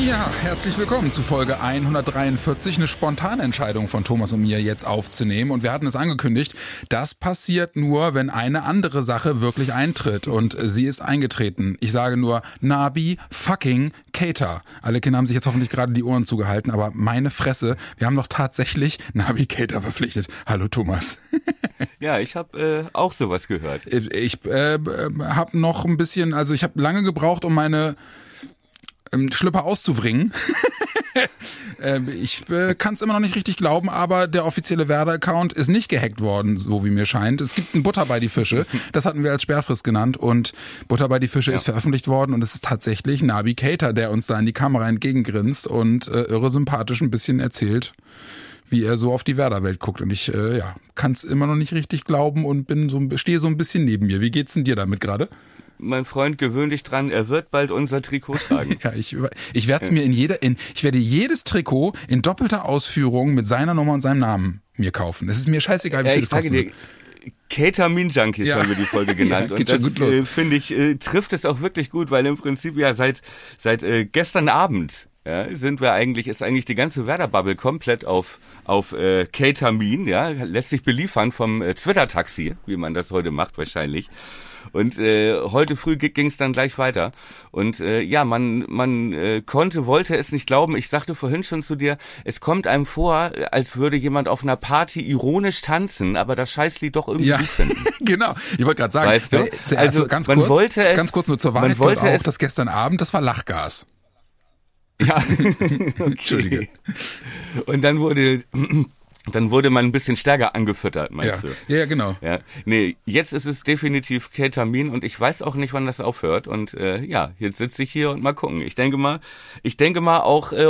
Ja, herzlich willkommen zu Folge 143. Eine spontane Entscheidung von Thomas und mir jetzt aufzunehmen. Und wir hatten es angekündigt, das passiert nur, wenn eine andere Sache wirklich eintritt. Und sie ist eingetreten. Ich sage nur Nabi fucking Cater. Alle Kinder haben sich jetzt hoffentlich gerade die Ohren zugehalten, aber meine Fresse, wir haben doch tatsächlich Nabi Cater verpflichtet. Hallo Thomas. Ja, ich habe äh, auch sowas gehört. Ich äh, habe noch ein bisschen, also ich habe lange gebraucht, um meine ähm, Schlüpper auszubringen. Ich äh, kann es immer noch nicht richtig glauben, aber der offizielle Werder-Account ist nicht gehackt worden, so wie mir scheint. Es gibt ein Butter bei die Fische, das hatten wir als Sperrfrist genannt und Butter bei die Fische ja. ist veröffentlicht worden und es ist tatsächlich Nabi Cater, der uns da in die Kamera entgegengrinst und äh, irre sympathisch ein bisschen erzählt wie er so auf die Werder-Welt guckt. Und ich äh, ja, kann es immer noch nicht richtig glauben und bin so stehe so ein bisschen neben mir. Wie geht's denn dir damit gerade? Mein Freund, gewöhn dich dran, er wird bald unser Trikot tragen. ja, ich, ich werde es mir in jeder, in, ich werde jedes Trikot in doppelter Ausführung mit seiner Nummer und seinem Namen mir kaufen. Es ist mir scheißegal, wie viel ja, ich das kostet. Ketamin Junkies ja. haben wir die Folge genannt. ja, und das äh, finde ich äh, trifft es auch wirklich gut, weil im Prinzip ja seit seit äh, gestern Abend ja, sind wir eigentlich, ist eigentlich die ganze Werder-Bubble komplett auf, auf äh, Ketamin, ja, lässt sich beliefern vom äh, Twitter-Taxi, wie man das heute macht wahrscheinlich. Und äh, heute früh ging es dann gleich weiter. Und äh, ja, man, man äh, konnte, wollte es nicht glauben. Ich sagte vorhin schon zu dir, es kommt einem vor, als würde jemand auf einer Party ironisch tanzen, aber das Scheißlied doch irgendwie ja, gut finden. genau. Ich wollte gerade sagen, weißt du? also, also ganz man kurz, wollte es, ganz kurz nur zur Wahrheit man wollte auch, dass gestern Abend, das war Lachgas. Ja, okay. Entschuldige. Und dann wurde dann wurde man ein bisschen stärker angefüttert, meinst ja. du? Ja, genau. Ja. Nee, jetzt ist es definitiv Ketamin und ich weiß auch nicht, wann das aufhört. Und äh, ja, jetzt sitze ich hier und mal gucken. Ich denke mal, ich denke mal auch äh,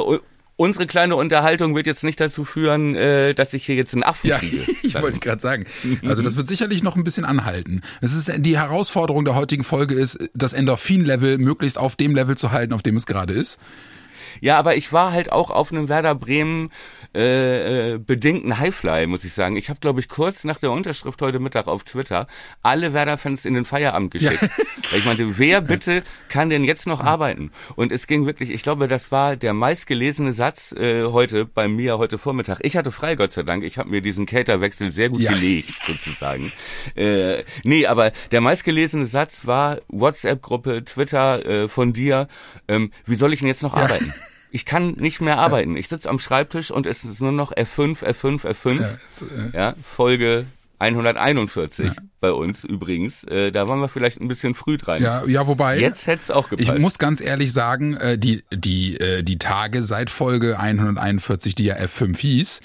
unsere kleine Unterhaltung wird jetzt nicht dazu führen, äh, dass ich hier jetzt einen Affen ja, kriege. ich wollte gerade sagen. Also das wird sicherlich noch ein bisschen anhalten. Es ist die Herausforderung der heutigen Folge ist, das Endorphin-Level möglichst auf dem Level zu halten, auf dem es gerade ist. Ja, aber ich war halt auch auf einem Werder Bremen äh, äh, bedingten Highfly, muss ich sagen. Ich habe, glaube ich, kurz nach der Unterschrift heute Mittag auf Twitter alle Werder-Fans in den Feierabend geschickt. Ja. Weil ich meinte, wer bitte kann denn jetzt noch arbeiten? Und es ging wirklich, ich glaube, das war der meistgelesene Satz äh, heute bei mir heute Vormittag. Ich hatte frei, Gott sei Dank. Ich habe mir diesen Caterwechsel sehr gut ja. gelegt, sozusagen. Äh, nee, aber der meistgelesene Satz war WhatsApp-Gruppe, Twitter äh, von dir. Ähm, wie soll ich denn jetzt noch ja. arbeiten? ich kann nicht mehr arbeiten. Ich sitze am Schreibtisch und es ist nur noch F5, F5, F5. Ja, so, ja. ja Folge 141 ja. bei uns übrigens. Äh, da waren wir vielleicht ein bisschen früh dran. Ja, ja, wobei. Jetzt hätte es auch gepasst. Ich muss ganz ehrlich sagen, äh, die, die, äh, die Tage seit Folge 141, die ja F5 hieß,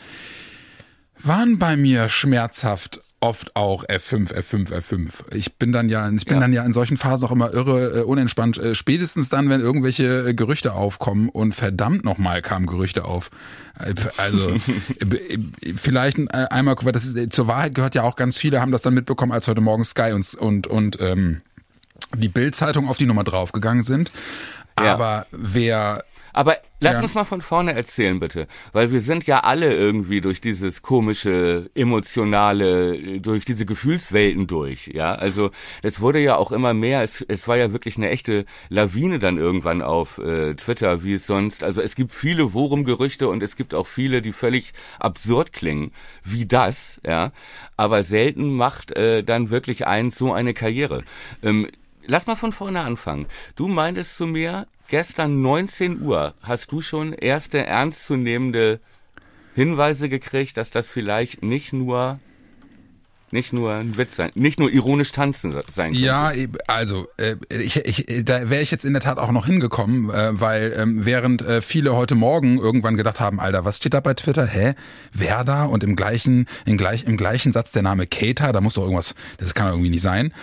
waren bei mir schmerzhaft oft auch F5, F5, F5. Ich bin dann ja, ich bin ja. dann ja in solchen Phasen auch immer irre äh, unentspannt. Äh, spätestens dann, wenn irgendwelche äh, Gerüchte aufkommen und verdammt nochmal kamen Gerüchte auf. Äh, also äh, vielleicht äh, einmal, weil das ist, zur Wahrheit gehört ja auch ganz viele haben das dann mitbekommen, als heute Morgen Sky und und und ähm, die Bild-Zeitung auf die Nummer draufgegangen sind. Aber ja. wer aber lass ja. uns mal von vorne erzählen, bitte. Weil wir sind ja alle irgendwie durch dieses komische, emotionale, durch diese Gefühlswelten durch, ja. Also, es wurde ja auch immer mehr, es, es war ja wirklich eine echte Lawine dann irgendwann auf äh, Twitter, wie es sonst. Also, es gibt viele Worum-Gerüchte und es gibt auch viele, die völlig absurd klingen, wie das, ja. Aber selten macht äh, dann wirklich eins so eine Karriere. Ähm, lass mal von vorne anfangen. Du meintest zu mir, gestern 19 Uhr hast du schon erste ernstzunehmende Hinweise gekriegt, dass das vielleicht nicht nur nicht nur ein Witz sein, nicht nur ironisch tanzen sein könnte. Ja, also äh, ich, ich, da wäre ich jetzt in der Tat auch noch hingekommen, äh, weil ähm, während äh, viele heute Morgen irgendwann gedacht haben, Alter, was steht da bei Twitter? Hä, wer da? Und im gleichen, im, gleich, im gleichen Satz der Name Keita, da muss doch irgendwas, das kann doch irgendwie nicht sein.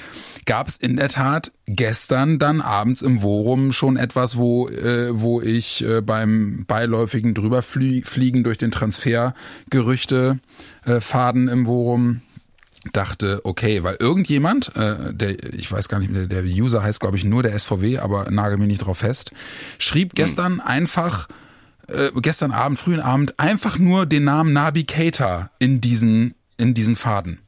Gab es in der Tat gestern dann abends im Worum schon etwas, wo äh, wo ich äh, beim beiläufigen drüberfliegen durch den Transfergerüchte äh, Faden im Worum dachte, okay, weil irgendjemand, äh, der, ich weiß gar nicht, der, der User heißt, glaube ich, nur der SVW, aber nagel mich nicht drauf fest, schrieb gestern hm. einfach, äh, gestern Abend, frühen Abend, einfach nur den Namen Nabi Keita in diesen, in diesen Faden.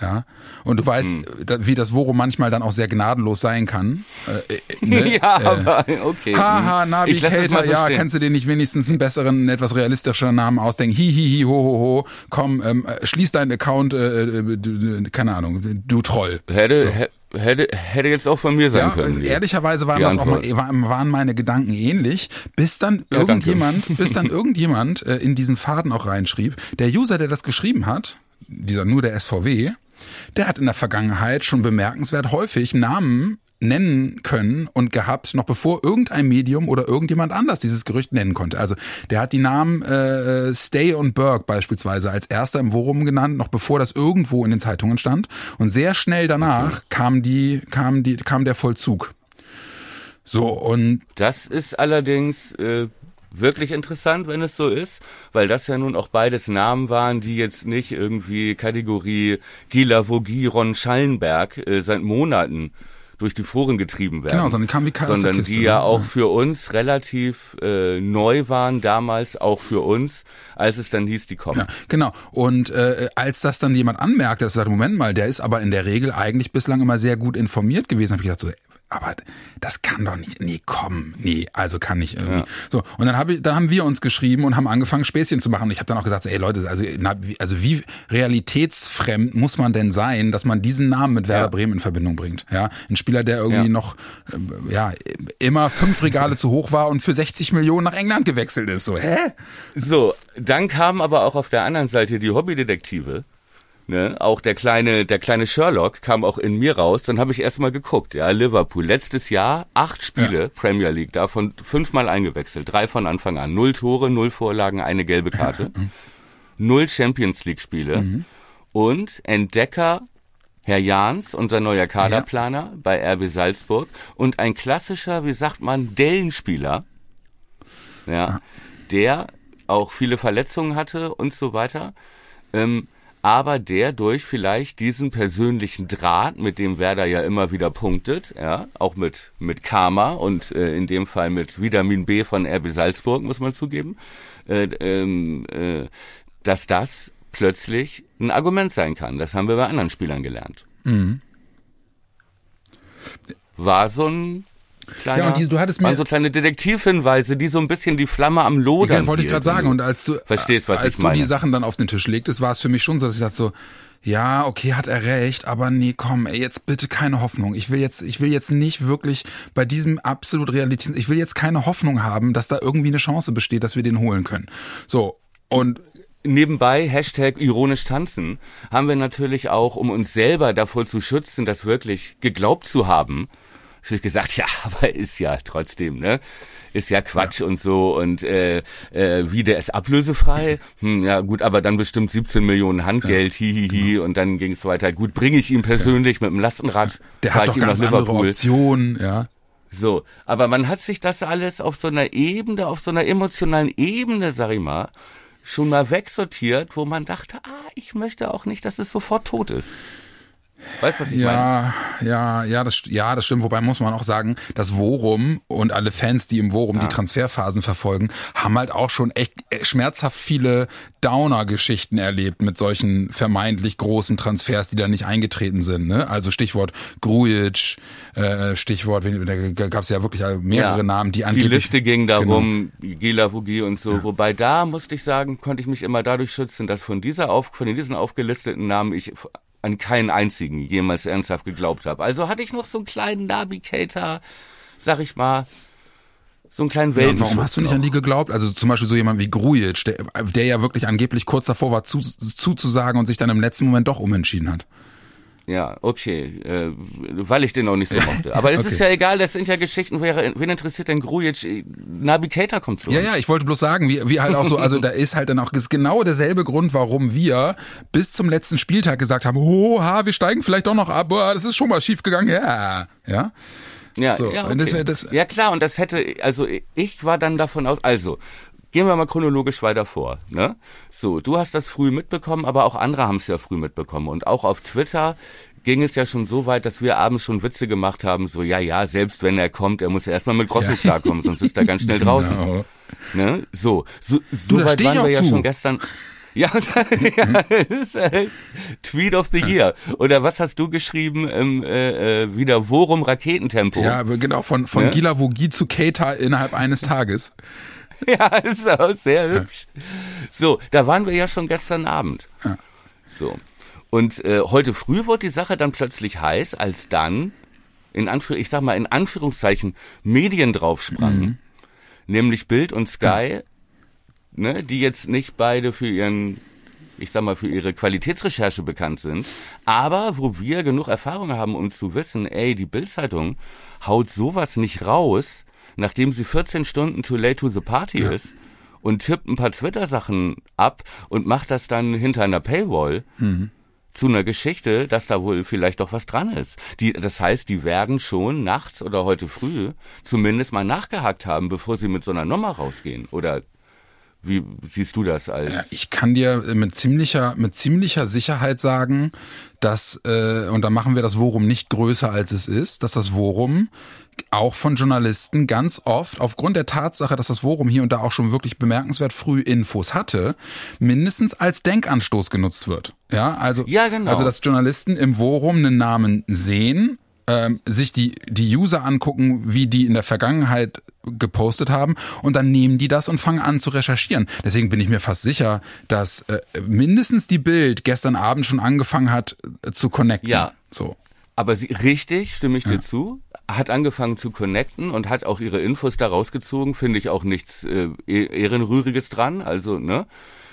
Ja. Und du weißt, hm. wie das Worum manchmal dann auch sehr gnadenlos sein kann. Äh, äh ne? ja, äh, aber okay. Haha, hm. Navigator, so ja, stehen. kannst du dir nicht wenigstens einen besseren, etwas realistischeren Namen ausdenken? Hi, hi, hi, ho, ho, ho. Komm, ähm, schließ deinen Account, äh, äh, keine Ahnung, du Troll. Hätte, so. hätte, hätte jetzt auch von mir sein ja, können. Ehrlicherweise waren das auch mal, waren meine Gedanken ähnlich, bis dann ja, irgendjemand, bis dann irgendjemand äh, in diesen Faden auch reinschrieb. Der User, der das geschrieben hat, dieser nur der SVW, der hat in der Vergangenheit schon bemerkenswert häufig Namen nennen können und gehabt, noch bevor irgendein Medium oder irgendjemand anders dieses Gerücht nennen konnte. Also der hat die Namen äh, Stay und Burke beispielsweise als erster im Forum genannt, noch bevor das irgendwo in den Zeitungen stand. Und sehr schnell danach okay. kam die, kam die, kam der Vollzug. So und das ist allerdings äh, wirklich interessant, wenn es so ist, weil das ja nun auch beides Namen waren, die jetzt nicht irgendwie Kategorie Gila Vogie, Ron Schallenberg äh, seit Monaten durch die Foren getrieben werden. Genau, sondern die kamen wie Sondern die ja ne? auch für uns relativ äh, neu waren, damals auch für uns, als es dann hieß, die kommen. Ja, genau. Und äh, als das dann jemand anmerkte, dass er sagt, Moment mal, der ist aber in der Regel eigentlich bislang immer sehr gut informiert gewesen, habe ich gedacht so, aber das kann doch nicht, nee, komm, nee, also kann nicht irgendwie. Ja. So, und dann, hab ich, dann haben wir uns geschrieben und haben angefangen, Späßchen zu machen. Und ich habe dann auch gesagt, ey Leute, also, na, wie, also wie realitätsfremd muss man denn sein, dass man diesen Namen mit Werder ja. Bremen in Verbindung bringt? Ja, ein Spieler, der irgendwie ja. noch, äh, ja, immer fünf Regale zu hoch war und für 60 Millionen nach England gewechselt ist. So, hä? So, dann kamen aber auch auf der anderen Seite die Hobbydetektive Ne? Auch der kleine, der kleine Sherlock kam auch in mir raus. Dann habe ich erstmal geguckt. Ja, Liverpool letztes Jahr acht Spiele ja. Premier League, davon fünfmal eingewechselt, drei von Anfang an, null Tore, null Vorlagen, eine gelbe Karte, null Champions League Spiele mhm. und Entdecker Herr Jahns, unser neuer Kaderplaner ja. bei RB Salzburg und ein klassischer, wie sagt man, Dellenspieler, ja, ja, der auch viele Verletzungen hatte und so weiter. Ähm, aber der durch vielleicht diesen persönlichen Draht, mit dem Werder ja immer wieder punktet, ja, auch mit, mit Karma und äh, in dem Fall mit Vitamin B von RB Salzburg, muss man zugeben, äh, ähm, äh, dass das plötzlich ein Argument sein kann. Das haben wir bei anderen Spielern gelernt. Mhm. War so ein Kleiner, ja, und die, du hattest mir so kleine Detektivhinweise, die so ein bisschen die Flamme am Lodern. Ja, wollte ich gerade sagen. Und als du, Verstehst, was als ich meine. du die Sachen dann auf den Tisch legtest, war es für mich schon so, dass ich dachte so, ja, okay, hat er recht, aber nee, komm, ey, jetzt bitte keine Hoffnung. Ich will jetzt, ich will jetzt nicht wirklich bei diesem absolut Realität, ich will jetzt keine Hoffnung haben, dass da irgendwie eine Chance besteht, dass wir den holen können. So. Und nebenbei, Hashtag ironisch tanzen, haben wir natürlich auch, um uns selber davor zu schützen, das wirklich geglaubt zu haben, natürlich gesagt, ja, aber ist ja trotzdem, ne? Ist ja Quatsch ja. und so und äh, äh, wie der ist ablösefrei. Hm, ja gut, aber dann bestimmt 17 Millionen Handgeld, ja, hihihi hi, genau. und dann ging es weiter. Gut, bringe ich ihm persönlich ja. mit dem Lastenrad. Der hat doch ganz andere Optionen, ja. So, aber man hat sich das alles auf so einer Ebene, auf so einer emotionalen Ebene, sag ich mal, schon mal wegsortiert, wo man dachte, ah, ich möchte auch nicht, dass es sofort tot ist. Weißt du, was ich ja, meine? Ja, ja, das, ja, das stimmt. Wobei muss man auch sagen, das Worum und alle Fans, die im Worum ja. die Transferphasen verfolgen, haben halt auch schon echt äh, schmerzhaft viele Downer-Geschichten erlebt mit solchen vermeintlich großen Transfers, die da nicht eingetreten sind. Ne? Also Stichwort Grujic, äh, Stichwort, da gab es ja wirklich mehrere ja, Namen, die angeblich... Die Liste ging darum, genau. Gila Vugi und so. Ja. Wobei da, musste ich sagen, konnte ich mich immer dadurch schützen, dass von dieser auf, von diesen aufgelisteten Namen ich an keinen einzigen jemals ernsthaft geglaubt habe. Also hatte ich noch so einen kleinen Navigator, sag ich mal, so einen kleinen Welt. Ja, warum hast du nicht noch. an die geglaubt? Also zum Beispiel so jemand wie Grujic, der, der ja wirklich angeblich kurz davor war, zu, zuzusagen und sich dann im letzten Moment doch umentschieden hat. Ja, okay, äh, weil ich den auch nicht so mochte. Aber das okay. ist ja egal, das sind ja Geschichten, wer, wen interessiert denn Grujic? Navigator kommt zu Ja, ja, ich wollte bloß sagen, wie, wie halt auch so, also da ist halt dann auch ist genau derselbe Grund, warum wir bis zum letzten Spieltag gesagt haben, oha, wir steigen vielleicht doch noch ab, boah, das ist schon mal schief gegangen, ja, ja. Ja, so, ja, okay. das, das, ja klar, und das hätte, also ich war dann davon aus, also gehen wir mal chronologisch weiter vor. Ne? So, du hast das früh mitbekommen, aber auch andere haben es ja früh mitbekommen. Und auch auf Twitter ging es ja schon so weit, dass wir abends schon Witze gemacht haben, so, ja, ja, selbst wenn er kommt, er muss erstmal mit Grosso ja. klarkommen, sonst ist er ganz schnell genau. draußen. Ne? So, so, so du, weit waren wir ja zu. schon gestern. Ja, ja ist, äh, Tweet of the Year. Oder was hast du geschrieben? Ähm, äh, wieder Worum Raketentempo. Ja, genau, von, von ne? Gila Vogie zu Keita innerhalb eines Tages. ja, ist auch sehr hübsch. So, da waren wir ja schon gestern Abend. So. Und äh, heute früh wurde die Sache dann plötzlich heiß, als dann, in Anführ ich sag mal in Anführungszeichen, Medien draufsprangen. Mhm. Nämlich Bild und Sky, ne, die jetzt nicht beide für ihren ich sag mal, für ihre Qualitätsrecherche bekannt sind, aber wo wir genug Erfahrung haben, um zu wissen, ey, die Bildzeitung haut sowas nicht raus, nachdem sie 14 Stunden too late to the party ja. ist und tippt ein paar Twitter-Sachen ab und macht das dann hinter einer Paywall. Mhm zu einer Geschichte, dass da wohl vielleicht doch was dran ist. Die, das heißt, die werden schon nachts oder heute früh zumindest mal nachgehakt haben, bevor sie mit so einer Nummer rausgehen. Oder wie siehst du das als? Ja, ich kann dir mit ziemlicher, mit ziemlicher Sicherheit sagen, dass, äh, und da machen wir das Worum nicht größer als es ist, dass das Worum auch von Journalisten ganz oft aufgrund der Tatsache, dass das Forum hier und da auch schon wirklich bemerkenswert früh Infos hatte, mindestens als Denkanstoß genutzt wird. Ja, also, ja, genau. also dass Journalisten im Forum einen Namen sehen, ähm, sich die, die User angucken, wie die in der Vergangenheit gepostet haben und dann nehmen die das und fangen an zu recherchieren. Deswegen bin ich mir fast sicher, dass äh, mindestens die Bild gestern Abend schon angefangen hat äh, zu connecten. Ja. So. Aber sie, richtig, stimme ich dir zu, hat angefangen zu connecten und hat auch ihre Infos da rausgezogen, finde ich auch nichts äh, e-, Ehrenrühriges dran, also, ne?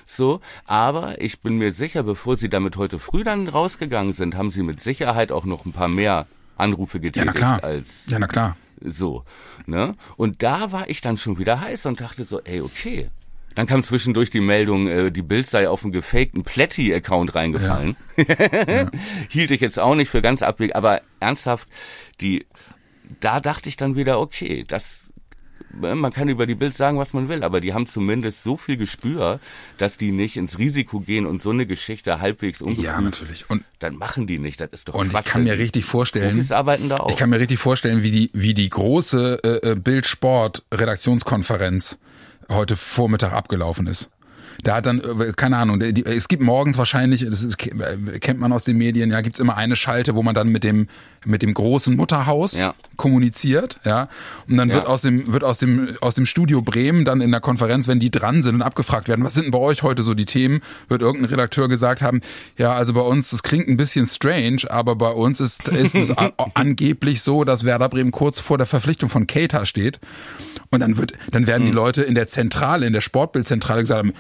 So, aber ich bin mir sicher, bevor sie damit heute früh dann rausgegangen sind, haben sie mit Sicherheit auch noch ein paar mehr Anrufe getätigt ja, na klar. als ja, na klar. So, ne? Und da war ich dann schon wieder heiß und dachte so, ey, okay, dann kam zwischendurch die Meldung, äh, die Bild sei auf einen gefakten Plätti-Account reingefallen. Ja. ja. Hielt ich jetzt auch nicht für ganz abwegig, aber ernsthaft, die, da dachte ich dann wieder, okay, das, man kann über die Bild sagen, was man will, aber die haben zumindest so viel Gespür, dass die nicht ins Risiko gehen und so eine Geschichte halbwegs ungeprüft. Ja, natürlich. Und dann machen die nicht. Das ist doch Und Quatsch. ich kann mir richtig vorstellen, Profis arbeiten da auch. ich kann mir richtig vorstellen, wie die wie die große äh, äh Bild Sport Redaktionskonferenz heute Vormittag abgelaufen ist. Da hat dann, äh, keine Ahnung, es gibt morgens wahrscheinlich, das kennt man aus den Medien, ja, gibt's immer eine Schalte, wo man dann mit dem, mit dem großen Mutterhaus ja. kommuniziert, ja. Und dann ja. wird aus dem, wird aus dem, aus dem Studio Bremen dann in der Konferenz, wenn die dran sind und abgefragt werden, was sind denn bei euch heute so die Themen, wird irgendein Redakteur gesagt haben, ja, also bei uns, das klingt ein bisschen strange, aber bei uns ist, ist es angeblich so, dass Werder Bremen kurz vor der Verpflichtung von Keita steht. Und dann wird, dann werden die hm. Leute in der Zentrale, in der Sportbildzentrale gesagt haben,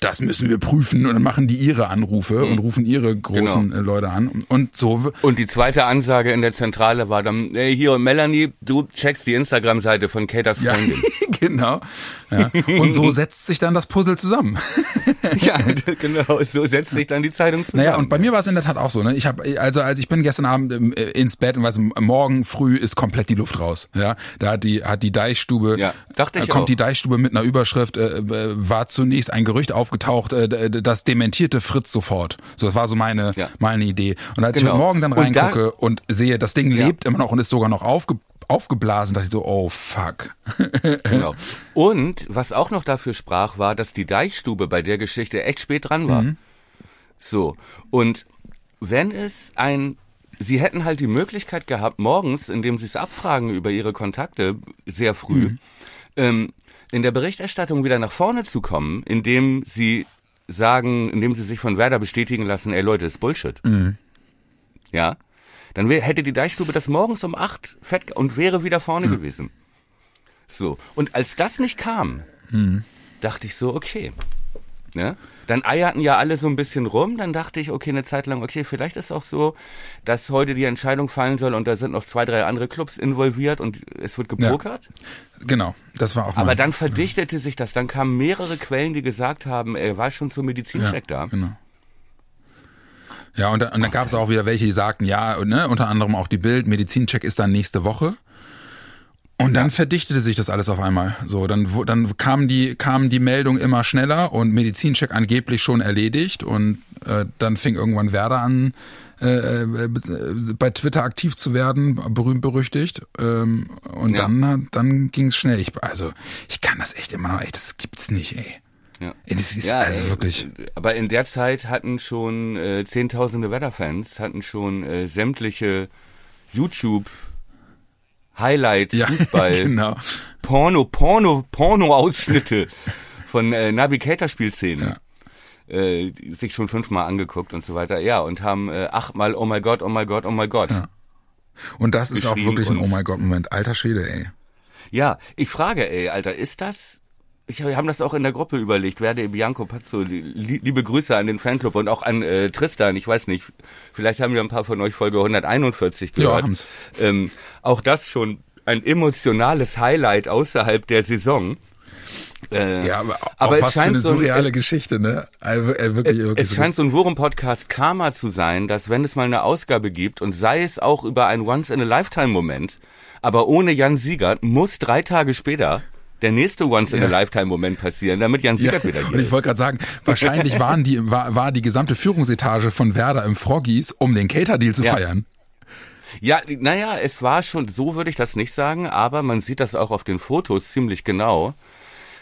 das müssen wir prüfen und dann machen die ihre Anrufe mhm. und rufen ihre großen genau. Leute an und so. Und die zweite Ansage in der Zentrale war dann, hey, hier Melanie, du checkst die Instagram-Seite von Katers Freundin. Ja, genau. Ja. Und so setzt sich dann das Puzzle zusammen. ja, genau, so setzt sich dann die Zeitung zusammen. Naja, und bei mir war es in der Tat auch so, ne? Ich habe also als ich bin gestern Abend äh, ins Bett und weiß morgen früh ist komplett die Luft raus, ja? Da hat die hat die Deichstube ja, dachte ich kommt auch. die Deichstube mit einer Überschrift äh, war zunächst ein Gerücht aufgetaucht, äh, das dementierte Fritz sofort. So das war so meine ja. meine Idee. Und als genau. ich morgen dann reingucke und, da, und sehe, das Ding lebt ja. immer noch und ist sogar noch aufge aufgeblasen, dachte ich so, oh fuck. genau. Und was auch noch dafür sprach, war, dass die Deichstube bei der Geschichte echt spät dran war. Mhm. So. Und wenn es ein Sie hätten halt die Möglichkeit gehabt, morgens, indem Sie es abfragen über Ihre Kontakte, sehr früh, mhm. ähm, in der Berichterstattung wieder nach vorne zu kommen, indem Sie sagen, indem Sie sich von Werder bestätigen lassen, ey Leute, das ist Bullshit. Mhm. Ja? Dann wär, hätte die Deichstube das morgens um acht fett und wäre wieder vorne mhm. gewesen. So. Und als das nicht kam, mhm. dachte ich so, okay. Ne? Dann eierten ja alle so ein bisschen rum, dann dachte ich, okay, eine Zeit lang, okay, vielleicht ist auch so, dass heute die Entscheidung fallen soll und da sind noch zwei, drei andere Clubs involviert und es wird gepokert. Ja, genau, das war auch Aber dann verdichtete ja. sich das, dann kamen mehrere Quellen, die gesagt haben, er war schon zum Medizincheck ja, da. Genau. Ja, und, und dann gab es auch wieder welche, die sagten, ja, ne, unter anderem auch die Bild, Medizincheck ist dann nächste Woche. Und dann verdichtete sich das alles auf einmal. So, dann, dann kam die, kam die Meldung immer schneller und Medizincheck angeblich schon erledigt und äh, dann fing irgendwann Werder an, äh, äh, bei Twitter aktiv zu werden, berühmt berüchtigt. Ähm, und Ja. dann, dann ging es schnell. Ich, also, ich kann das echt immer noch, ey, das gibt's nicht, ey. Ja. Das ist Ja, also wirklich. Aber in der Zeit hatten schon äh, zehntausende Werder-Fans, hatten schon äh, sämtliche YouTube Highlight, Ja, Fußball, genau. Porno, Porno, Porno-Ausschnitte von äh, Navigator-Spielszenen. Äh, die sich schon fünfmal angeguckt und so weiter. Ja, und haben äh, achtmal Oh my God, oh my God, oh my God. Ja, Und das ist auch wirklich ein Oh mein Gott Moment. Alter Schwede, ey. ich frage, ey, Alter, ist das... Ich, wir haben das auch in der Gruppe überlegt. Werde Bianco Pazzo, li- liebe Grüße an den Fanclub und auch an äh, Tristan. Ich weiß nicht, vielleicht haben wir ein paar von euch Folge 141 gehört. Ja, haben's. Ähm, auch das schon ein emotionales Highlight außerhalb der Saison. Äh, Ja, aber, aber es scheint eine so ein- surreale Geschichte, ne? Äh, wirklich, wirklich Es scheint so ein Wurm-Podcast Karma zu sein, dass wenn es mal eine Ausgabe gibt und sei es auch über einen Once-in-a-Lifetime-Moment, aber ohne Jan Siegert, muss drei Tage später der nächste Once-in-a-Lifetime-Moment passieren, damit Jan Siegert wieder hier und ich wollte gerade sagen, wahrscheinlich waren die, war, war die gesamte Führungsetage von Werder im Froggies, um den Cater-Deal zu Ja. feiern. Ja, naja, es war schon, so würde ich das nicht sagen, aber man sieht das auch auf den Fotos ziemlich genau,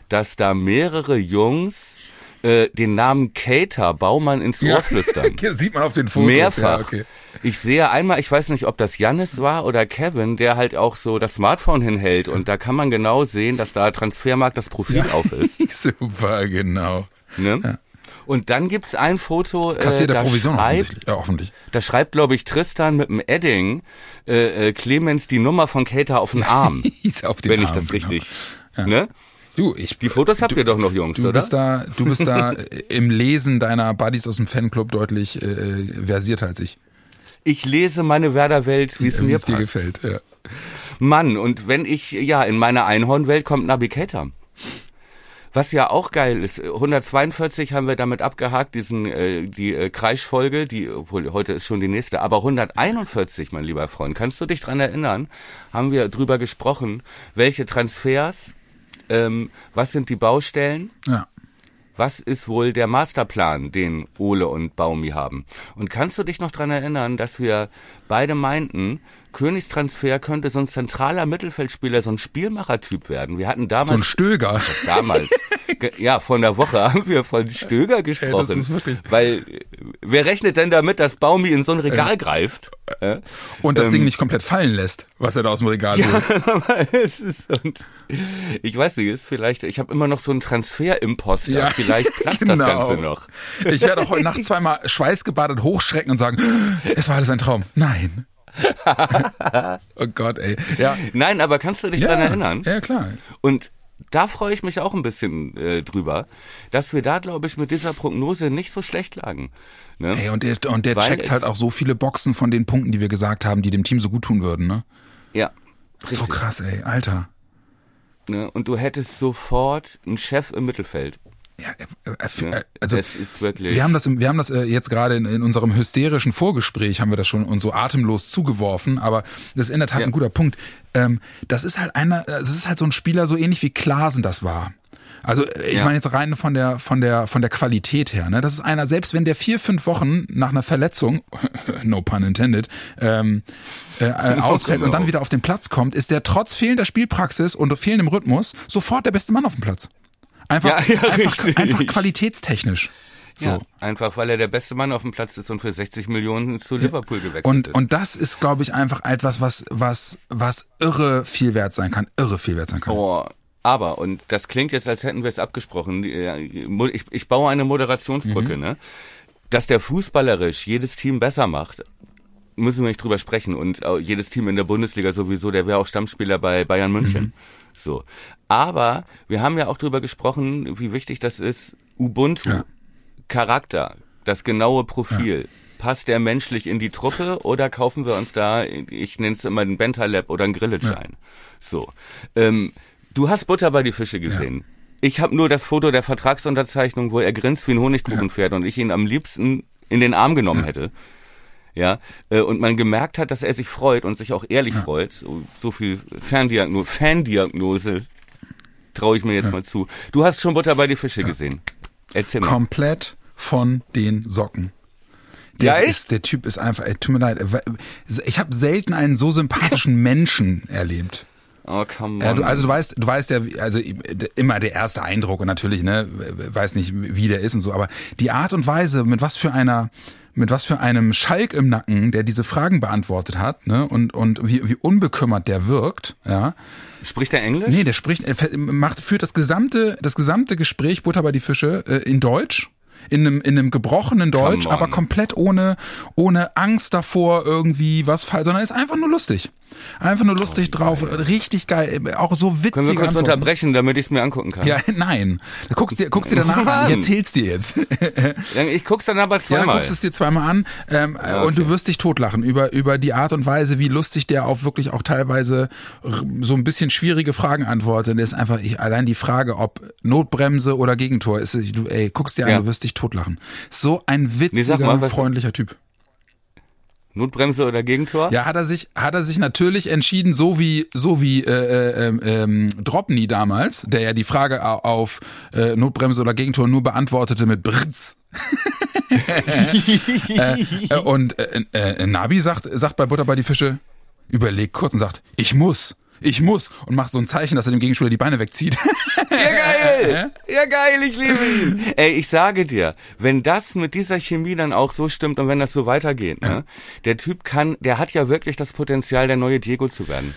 dass da mehrere Jungs äh, den Namen Cater Baumann ins Ohr flüstern. Das sieht man auf den Fotos. Mehrfach. Ja, okay. Ich sehe einmal, ich weiß nicht, ob das Jannis war oder Kevin, der halt auch so das Smartphone hinhält und da kann man genau sehen, dass da Transfermarkt das Profil auf ist. Super, genau. Ne? Und dann gibt's ein Foto, äh, Kassiert der da Provision schreibt. Ja, hoffentlich. da schreibt, glaube ich, Tristan mit dem Edding äh, äh, Clemens die Nummer von Cater auf den Arm, auf den wenn ich Arm, das genau. richtig. Ne? Du, ich, Die Fotos habt ihr doch noch, Jungs, du oder? bist da, du bist da im Lesen deiner Buddies aus dem Fanclub deutlich äh, versierter als ich, Ich lese meine Werder-Welt, wie es wie mir es dir passt. gefällt. Ja. Mann, und wenn ich, ja, in meiner Einhornwelt kommt Navigator. Was ja auch geil ist, 142 haben wir damit abgehakt, diesen äh, die äh, Kreischfolge, die obwohl heute ist schon die nächste, aber 141, mein lieber Freund, kannst du dich dran erinnern? Haben wir drüber gesprochen, welche Transfers, ähm, was sind die Baustellen? ja. Was ist wohl der Masterplan, den Ole und Baumi haben? Und kannst du dich noch dran erinnern, dass wir beide meinten, Königstransfer könnte so ein zentraler Mittelfeldspieler, so ein Spielmachertyp werden? Wir hatten damals So ein Stöger. damals. Ja, vor einer Woche haben wir von Stöger gesprochen. ist wirklich- weil wer rechnet denn damit, dass Baumi in so ein Regal greift? Äh? Und das Ding nicht komplett fallen lässt, was er da aus dem Regal. Aber es ist und ich weiß nicht, ist vielleicht, ich habe immer noch so einen Transfer-Imposter. Ja, vielleicht platzt genau. das Ganze noch. Ich werde auch heute Nacht zweimal schweißgebadet hochschrecken und sagen, es war alles ein Traum. Nein. oh Gott, ey. Ja. Nein, aber kannst du dich ja. dran erinnern? Ja, klar. Und da freue ich mich auch ein bisschen äh, drüber, dass wir da, glaube ich, mit dieser Prognose nicht so schlecht lagen. Ne? Ey, und der, und der Weil checkt halt auch so viele Boxen von den Punkten, die wir gesagt haben, die dem Team so gut tun würden, ne? Ja. So richtig, krass, ey, Alter. Ne? Und du hättest sofort einen Chef im Mittelfeld. Ja, äh, äh, für- Ne? äh, also das ist wirklich. wir haben das, wir haben das äh, jetzt gerade in, in unserem hysterischen Vorgespräch haben wir das schon uns so atemlos zugeworfen, aber das ist in der Tat Ja. ein guter Punkt. Ähm, das ist halt einer, das ist halt so ein Spieler so ähnlich wie Klasen das war. Also äh, ich Ja. meine jetzt rein von der von der von der Qualität her. Ne? Das ist einer, selbst wenn der vier fünf Wochen nach einer Verletzung, no pun intended, ähm, äh, äh, ausfällt und dann wieder auf den Platz kommt, ist der trotz fehlender Spielpraxis und fehlendem Rhythmus sofort der beste Mann auf dem Platz. Einfach, Ja, ja, einfach, einfach qualitätstechnisch. So. Ja, einfach weil er der beste Mann auf dem Platz ist und für 60 Millionen zu Liverpool gewechselt Und, ist. und das ist, glaube ich, einfach etwas, was, was, was irre viel wert sein kann. Irre viel wert sein kann. Oh, aber, und das klingt jetzt, als hätten wir es abgesprochen, ich, ich baue eine Moderationsbrücke, ne? Dass der fußballerisch jedes Team besser macht, müssen wir nicht drüber sprechen. Und äh, jedes Team in der Bundesliga sowieso, der wäre auch Stammspieler bei Bayern München. So. Aber wir haben ja auch drüber gesprochen, wie wichtig das ist, Ubuntu, Ja. Charakter, das genaue Profil. Passt der menschlich in die Truppe oder kaufen wir uns da, ich nenne es immer einen Bentaleb oder einen Grillitsch ein? So. Ähm, du hast Butter bei die Fische gesehen. Ich habe nur das Foto der Vertragsunterzeichnung, wo er grinst wie ein Honigkuchenpferd und ich ihn am liebsten in den Arm genommen hätte. Ja, äh, und man gemerkt hat, dass er sich freut und sich auch ehrlich freut. So, so viel Ferndiagnose, Fandiagnose traue ich mir jetzt mal zu. Du hast schon Butter bei die Fische gesehen. Erzähl mal. Komplett von den Socken. Der, Ja, ist, der Typ ist einfach, ey, tut mir leid. Ich habe selten einen so sympathischen Menschen erlebt. Oh, come on. Ja, du, also du weißt, du weißt ja, also immer der erste Eindruck und natürlich, ne, weiß nicht, wie der ist und so, aber die Art und Weise, mit was für einer, mit was für einem Schalk im Nacken, der diese Fragen beantwortet hat, ne, und und wie, wie unbekümmert der wirkt, ja. Spricht er Englisch? Nee, der spricht, er macht, führt das gesamte, das gesamte Gespräch Butter bei die Fische äh, in Deutsch. In einem, in einem gebrochenen Deutsch, aber komplett ohne, ohne Angst davor irgendwie was falsch, sondern ist einfach nur lustig. Einfach nur lustig drauf, richtig geil, auch so witzig. Oh, Können wir kurz unterbrechen, damit ich es mir angucken kann? Ja, nein. Guckst dir, guckst dir danach an. Ich erzähl's dir jetzt. Ich guck's dann aber Ja, dann zweimal. guckst es dir zweimal an ähm, und du wirst dich totlachen über über die Art und Weise, wie lustig der auf wirklich auch teilweise so ein bisschen schwierige Fragen antwortet. Das ist einfach ich, allein die Frage, ob Notbremse oder Gegentor ist. Du, ey, guckst dir an, Ja. du wirst dich totlachen. So ein witziger, sag mal, freundlicher Typ. Notbremse oder Gegentor? Ja, hat er sich hat er sich natürlich entschieden, so wie so wie äh, äh, ähm, ähm, Dropny damals, der ja die Frage au- auf äh, Notbremse oder Gegentor nur beantwortete mit Britz. äh, äh, und äh, äh, Nabi sagt sagt bei Butter bei die Fische, überlegt kurz und sagt, ich muss. Ich muss und macht so ein Zeichen, dass er dem Gegenspieler die Beine wegzieht. Ja, geil! Ja, geil, ich liebe ihn. Ey, ich sage dir, wenn das mit dieser Chemie dann auch so stimmt und wenn das so weitergeht, ne, der Typ kann, der hat ja wirklich das Potenzial, der neue Diego zu werden.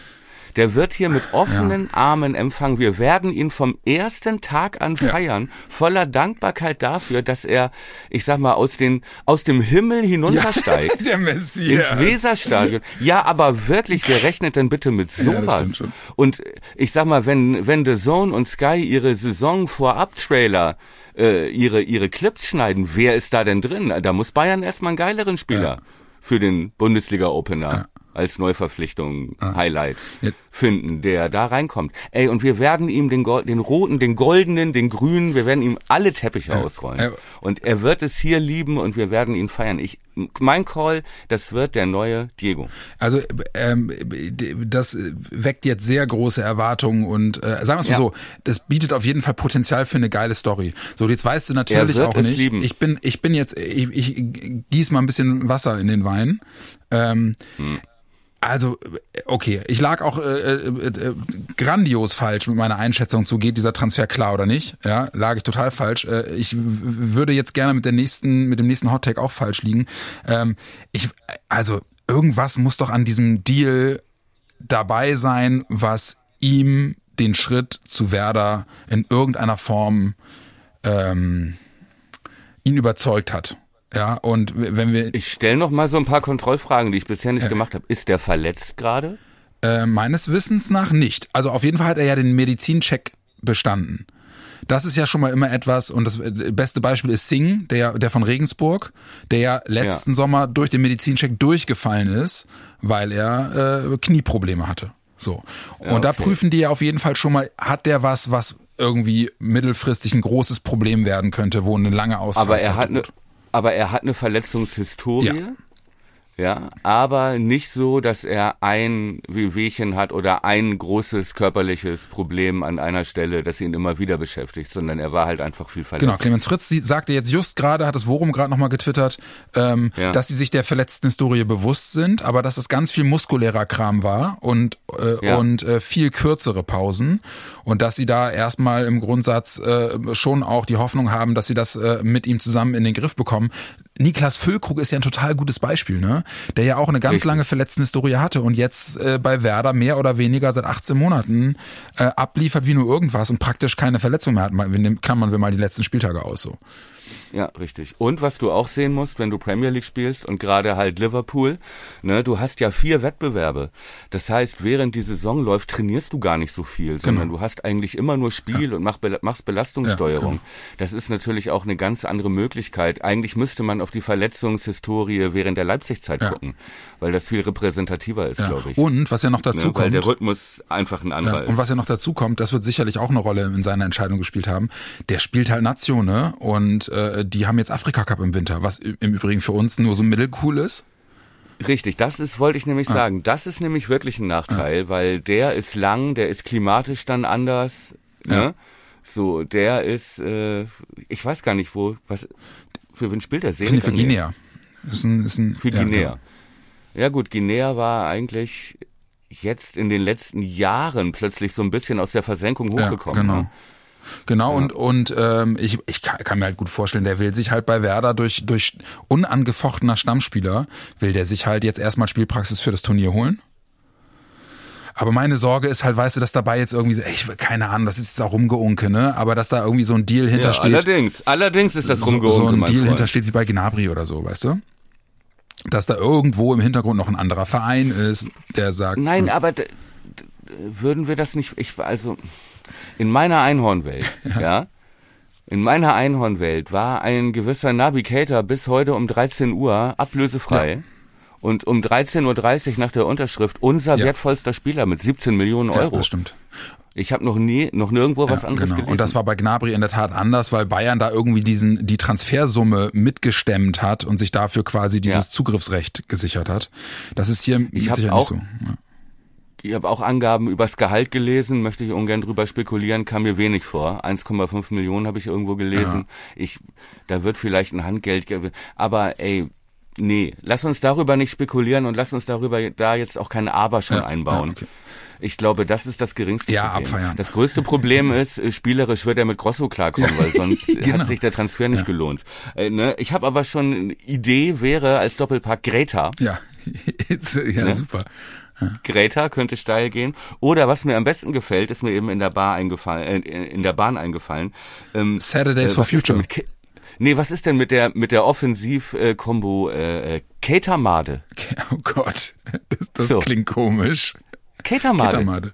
Der wird hier mit offenen Armen empfangen. Wir werden ihn vom ersten Tag an feiern, voller Dankbarkeit dafür, dass er, ich sag mal, aus, den, aus dem Himmel hinuntersteigt. Der Ins Messias. Weserstadion. Ja, aber wirklich, wer rechnet denn bitte mit Ja, sowas? und ich sag mal, wenn, wenn The Zone und Sky ihre Saison vorab Trailer äh, ihre, ihre Clips schneiden, wer ist da denn drin? Da muss Bayern erstmal einen geileren Spieler für den Bundesliga-Opener als Neuverpflichtung Highlight Ja. Finden, der da reinkommt. Ey, und wir werden ihm den, Gol- den roten, den goldenen, den grünen, wir werden ihm alle Teppiche ausrollen. Ja. Und er wird es hier lieben und wir werden ihn feiern. Ich, mein Call, das wird der neue Diego. Also ähm, das weckt jetzt sehr große Erwartungen und äh, sagen wir es mal Ja. so, das bietet auf jeden Fall Potenzial für eine geile Story. So, jetzt weißt du natürlich auch nicht. lieben. Ich bin, ich bin jetzt, ich, ich gieß mal ein bisschen Wasser in den Wein. Ähm, Hm. Also, okay, ich lag auch äh, äh, äh, grandios falsch mit meiner Einschätzung zu, geht dieser Transfer klar oder nicht? Ja, lag ich total falsch. Äh, ich würde jetzt gerne mit der nächsten, mit dem nächsten Hottake auch falsch liegen. Ähm, ich, also, irgendwas muss doch an diesem Deal dabei sein, was ihm den Schritt zu Werder in irgendeiner Form ähm, ihn überzeugt hat. Ja, und wenn wir Ich stelle noch mal so ein paar Kontrollfragen, die ich bisher nicht gemacht habe. Ist der verletzt gerade? Äh, meines Wissens nach nicht. Also auf jeden Fall hat er ja den Medizincheck bestanden. Das ist ja schon mal immer etwas, und das äh, beste Beispiel ist Singh, der, der von Regensburg, der ja letzten Ja. Sommer durch den Medizincheck durchgefallen ist, weil er äh, Knieprobleme hatte. So. Und da okay. prüfen die ja auf jeden Fall schon mal, hat der was, was irgendwie mittelfristig ein großes Problem werden könnte, wo eine lange Ausfallzeit Aber er hat eine. Aber er hat eine Verletzungshistorie. Ja. Ja, aber nicht so, dass er ein Wehwehchen hat oder ein großes körperliches Problem an einer Stelle, das ihn immer wieder beschäftigt, sondern er war halt einfach viel verletzt. Genau, Clemens Fritz sagte jetzt just gerade, hat das Worum gerade nochmal getwittert, ähm, Ja. dass sie sich der verletzten Historie bewusst sind, aber dass es ganz viel muskulärer Kram war und, äh, Ja. und äh, viel kürzere Pausen und dass sie da erstmal im Grundsatz äh, schon auch die Hoffnung haben, dass sie das äh, mit ihm zusammen in den Griff bekommen. Niklas Füllkrug ist ja ein total gutes Beispiel, ne? Der ja auch eine ganz Richtig. lange Verletztenhistorie hatte und jetzt äh, bei Werder mehr oder weniger seit 18 Monaten äh, abliefert wie nur irgendwas und praktisch keine Verletzung mehr hat. Wir nehmen- klammern wir mal die letzten Spieltage aus so. Ja, richtig. Und was du auch sehen musst, wenn du Premier League spielst und gerade halt Liverpool, ne, du hast ja vier Wettbewerbe. Das heißt, während die Saison läuft, trainierst du gar nicht so viel, sondern du hast eigentlich immer nur Spiel und mach, machst Belastungssteuerung. Ja, Das ist natürlich auch eine ganz andere Möglichkeit. Eigentlich müsste man auf die Verletzungshistorie während der Leipzig-Zeit Ja. gucken, weil das viel repräsentativer ist, Ja. glaube ich. Und was ja noch dazu ne, weil kommt, der Rhythmus einfach ein ja, anderer ist. und was ja noch dazu kommt, das wird sicherlich auch eine Rolle in seiner Entscheidung gespielt haben. Der spielt halt Nazio, ne? Und äh, die haben jetzt Afrika Cup im Winter, was im Übrigen für uns nur so mittelcool ist. Richtig, das ist, wollte ich nämlich sagen, das ist nämlich wirklich ein Nachteil, weil der ist lang, der ist klimatisch dann anders, ne? Ja. So, der ist, äh, ich weiß gar nicht, wo, was, für wen spielt der für Senegal? Nee, Guinea. Ist ein, ist ein, Für ja, Guinea. genau. Ja gut, Guinea war eigentlich jetzt in den letzten Jahren plötzlich so ein bisschen aus der Versenkung hochgekommen. Ja, genau. ne? Genau, und, und ähm, ich, ich kann, kann mir halt gut vorstellen, der will sich halt bei Werder durch, durch unangefochtener Stammspieler, will der sich halt jetzt erstmal Spielpraxis für das Turnier holen. Aber meine Sorge ist halt, weißt du, dass dabei jetzt irgendwie, so, ey, ich, keine Ahnung, das ist jetzt auch rumgeunke, ne? Aber dass da irgendwie so ein Deal Ja, hintersteht. allerdings, allerdings ist das so, rumgehoben. so ein Deal hintersteht wie bei Gnabry oder so, weißt du? Dass da irgendwo im Hintergrund noch ein anderer Verein ist, der sagt, Nein, aber d- d- würden wir das nicht, ich, also, in meiner Einhornwelt, ja. in meiner Einhornwelt war ein gewisser Navigator bis heute um 13 Uhr ablösefrei. Ja. Und um 13.30 Uhr nach der Unterschrift unser Ja. wertvollster Spieler mit 17 Millionen ja, Euro. das stimmt. ich habe noch nie, noch nirgendwo was Ja, anderes genau. gelesen. Und das war bei Gnabry in der Tat anders, weil Bayern da irgendwie diesen die Transfersumme mitgestemmt hat und sich dafür quasi dieses Ja. Zugriffsrecht gesichert hat. Das ist hier mit hab Sicherheit auch- nicht so. Ja. Ich habe auch Angaben übers Gehalt gelesen, möchte ich ungern drüber spekulieren, kam mir wenig vor. 1,5 Millionen habe ich irgendwo gelesen. Ich, da wird vielleicht ein Handgeld, ge- aber ey, nee, lass uns darüber nicht spekulieren und lass uns darüber da jetzt auch kein Aber schon Ja, einbauen. ja, okay. Ich glaube, das ist das geringste Ja, Problem. abfeiern. Das größte Problem ist, äh, spielerisch wird er mit Grosso klarkommen, weil sonst Genau. hat sich der Transfer nicht gelohnt. Äh, ne? Ich habe aber schon eine Idee wäre als Doppelpack Greta. Ja, ja Ne? super. Greta könnte steil gehen. Oder was mir am besten gefällt, ist mir eben in der Bar eingefallen, äh, in der Bahn eingefallen. Ähm, Saturdays äh, for Future. Nee, was ist denn mit der mit der Offensiv-Kombo äh, äh, Ketamade? Oh Gott, das, das So. klingt komisch. Ketamade. Ketamade.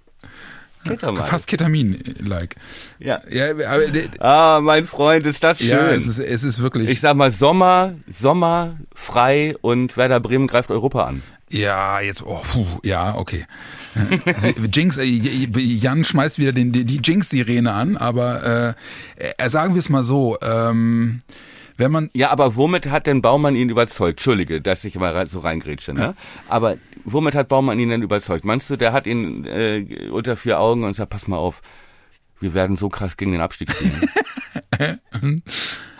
Ketamade. Fast Ketamin-like. Ja. Ja, aber Ah, mein Freund, ist das schön. ja, es ist, es ist wirklich. ich sag mal Sommer, Sommer frei und Werder Bremen greift Europa an. Ja, jetzt, oh, puh, ja, okay. Jinx, äh, Jan schmeißt wieder den, die die Jinx-Sirene an, aber äh, äh, sagen wir es mal so, ähm, wenn man, Ja, aber womit hat denn Baumann ihn überzeugt? Entschuldige, dass ich mal so reingrätsche, ne? Aber womit hat Baumann ihn denn überzeugt? Meinst du, der hat ihn äh, unter vier Augen und sagt, pass mal auf, wir werden so krass gegen den Abstieg ziehen.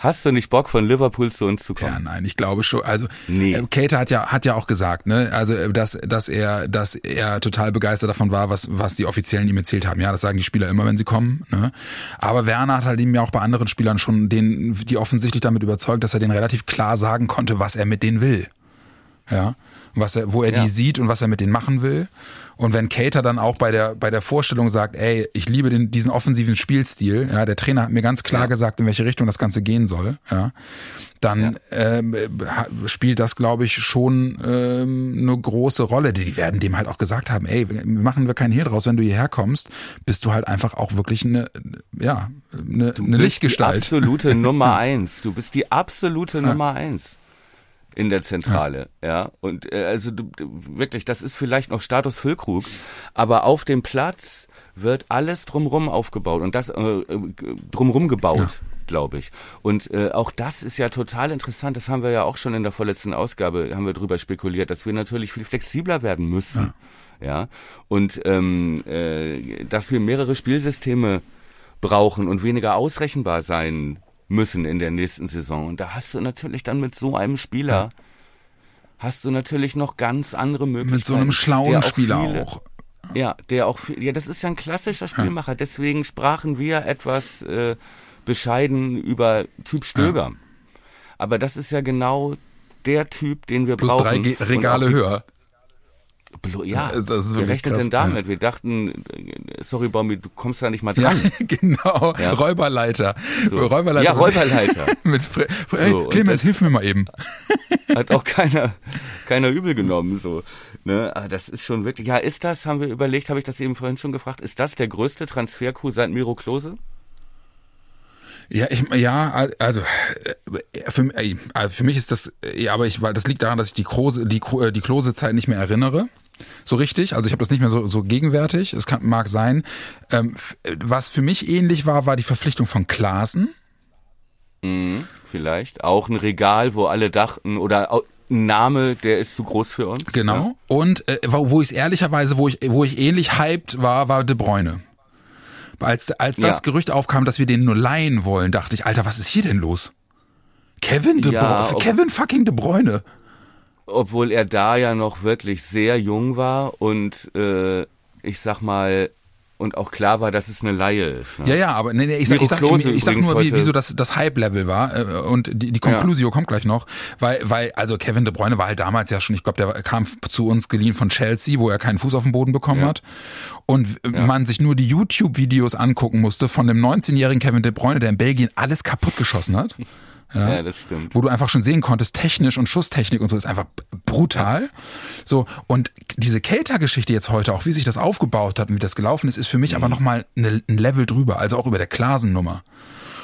Hast du nicht Bock, von Liverpool zu uns zu ja, kommen? nein, ich glaube schon, also Nee. äh, Kate hat ja hat ja auch gesagt, ne, also äh, dass dass er dass er total begeistert davon war, was was die Offiziellen ihm erzählt haben. Ja, das sagen die Spieler immer, wenn sie kommen, ne? Aber Werner hat halt ihm ja auch bei anderen Spielern schon den die offensichtlich damit überzeugt, dass er denen relativ klar sagen konnte, was er mit denen will. Ja, was er, wo er Ja. die sieht und was er mit denen machen will. Und wenn Cater dann auch bei der bei der Vorstellung sagt, ey, ich liebe den, diesen offensiven Spielstil, ja, der Trainer hat mir ganz klar gesagt, in welche Richtung das Ganze gehen soll, ja, dann ähm, ha- spielt das, glaube ich, schon ähm, eine große Rolle. Die, werden dem halt auch gesagt haben, ey, machen wir keinen Hehl draus, wenn du hierher kommst, bist du halt einfach auch wirklich eine, ja, eine, eine Du bist Lichtgestalt. Die absolute Nummer eins. Du bist die absolute Nummer eins in der Zentrale, ja. Und äh, also du, du, wirklich, das ist vielleicht noch Status Füllkrug, aber auf dem Platz wird alles drumrum aufgebaut und das äh, äh, drumrum gebaut. glaube ich. Und äh, auch das ist ja total interessant. Das haben wir ja auch schon in der vorletzten Ausgabe haben wir drüber spekuliert, dass wir natürlich viel flexibler werden müssen. Ja. Und ähm, äh, dass wir mehrere Spielsysteme brauchen und weniger ausrechenbar sein müssen in der nächsten Saison. Und da hast du natürlich dann mit so einem Spieler hast du natürlich noch ganz andere Möglichkeiten. Mit so einem schlauen auch Spieler viele- auch. Ja, der auch, viel- ja, das ist ja ein klassischer Spielmacher. Deswegen sprachen wir etwas äh, bescheiden über Typ Stöger. Aber das ist ja genau der Typ, den wir Plus brauchen. drei Ge Regale höher. Ja, Das ist wer wirklich rechnet krass, denn damit? Wir dachten, äh, sorry Baumi, du kommst da nicht mal Ja, dran. genau. Ja. Räuberleiter. So. Räuberleiter. Ja, Räuberleiter. Mit Fre hey, So, Clemens, das- hilf mir mal eben. Hat auch keiner, keiner übel genommen, so. Ne? Aber das ist schon wirklich, ja, ist das, haben wir überlegt, habe ich das eben vorhin schon gefragt, ist das der größte Transfer-Coup seit Miro Klose? Ja, ich, ja, also äh, für, äh, für mich ist das, ja, aber ich, weil das liegt daran, dass ich die Klose, die, die Klose-Zeit nicht mehr erinnere. So richtig, also ich habe das nicht mehr so, so gegenwärtig. Es kann, mag sein. Ähm, was für mich ähnlich war, war die Verpflichtung von Klaassen. Mhm, vielleicht. Auch ein Regal, wo alle dachten, oder ein Name, der ist zu groß für uns. Genau. Ja. Und äh, wo, wo ich ehrlicherweise, wo ich, wo ich ähnlich hyped war, war De Bruyne. Als, als das Ja. Gerücht aufkam, dass wir den nur leihen wollen, dachte ich, Alter, was ist hier denn los? Kevin De Ja, Bruyne, Kevin fucking De Bruyne. Obwohl er da ja noch wirklich sehr jung war und äh, ich sag mal, und auch klar war, dass es eine Laie ist. Ne? Ja, ja, aber nee, nee, ich sag, ich sag, Klose ich sag nur, wie, wie so das, das Hype-Level war äh, und die, die Conclusio kommt gleich noch, weil, weil, also Kevin De Bruyne war halt damals ja schon, ich glaube, der kam zu uns geliehen von Chelsea, wo er keinen Fuß auf den Boden bekommen Ja. hat und äh, man sich nur die YouTube-Videos angucken musste von dem 19-jährigen Kevin De Bruyne, der in Belgien alles kaputt geschossen hat. ja, das stimmt. wo du einfach schon sehen konntest, technisch und Schusstechnik und so ist einfach brutal. So, und diese Kelter-Geschichte jetzt heute, auch wie sich das aufgebaut hat und wie das gelaufen ist, ist für mich Mhm. aber nochmal ne, ein Level drüber, also auch über der Klasen-Nummer.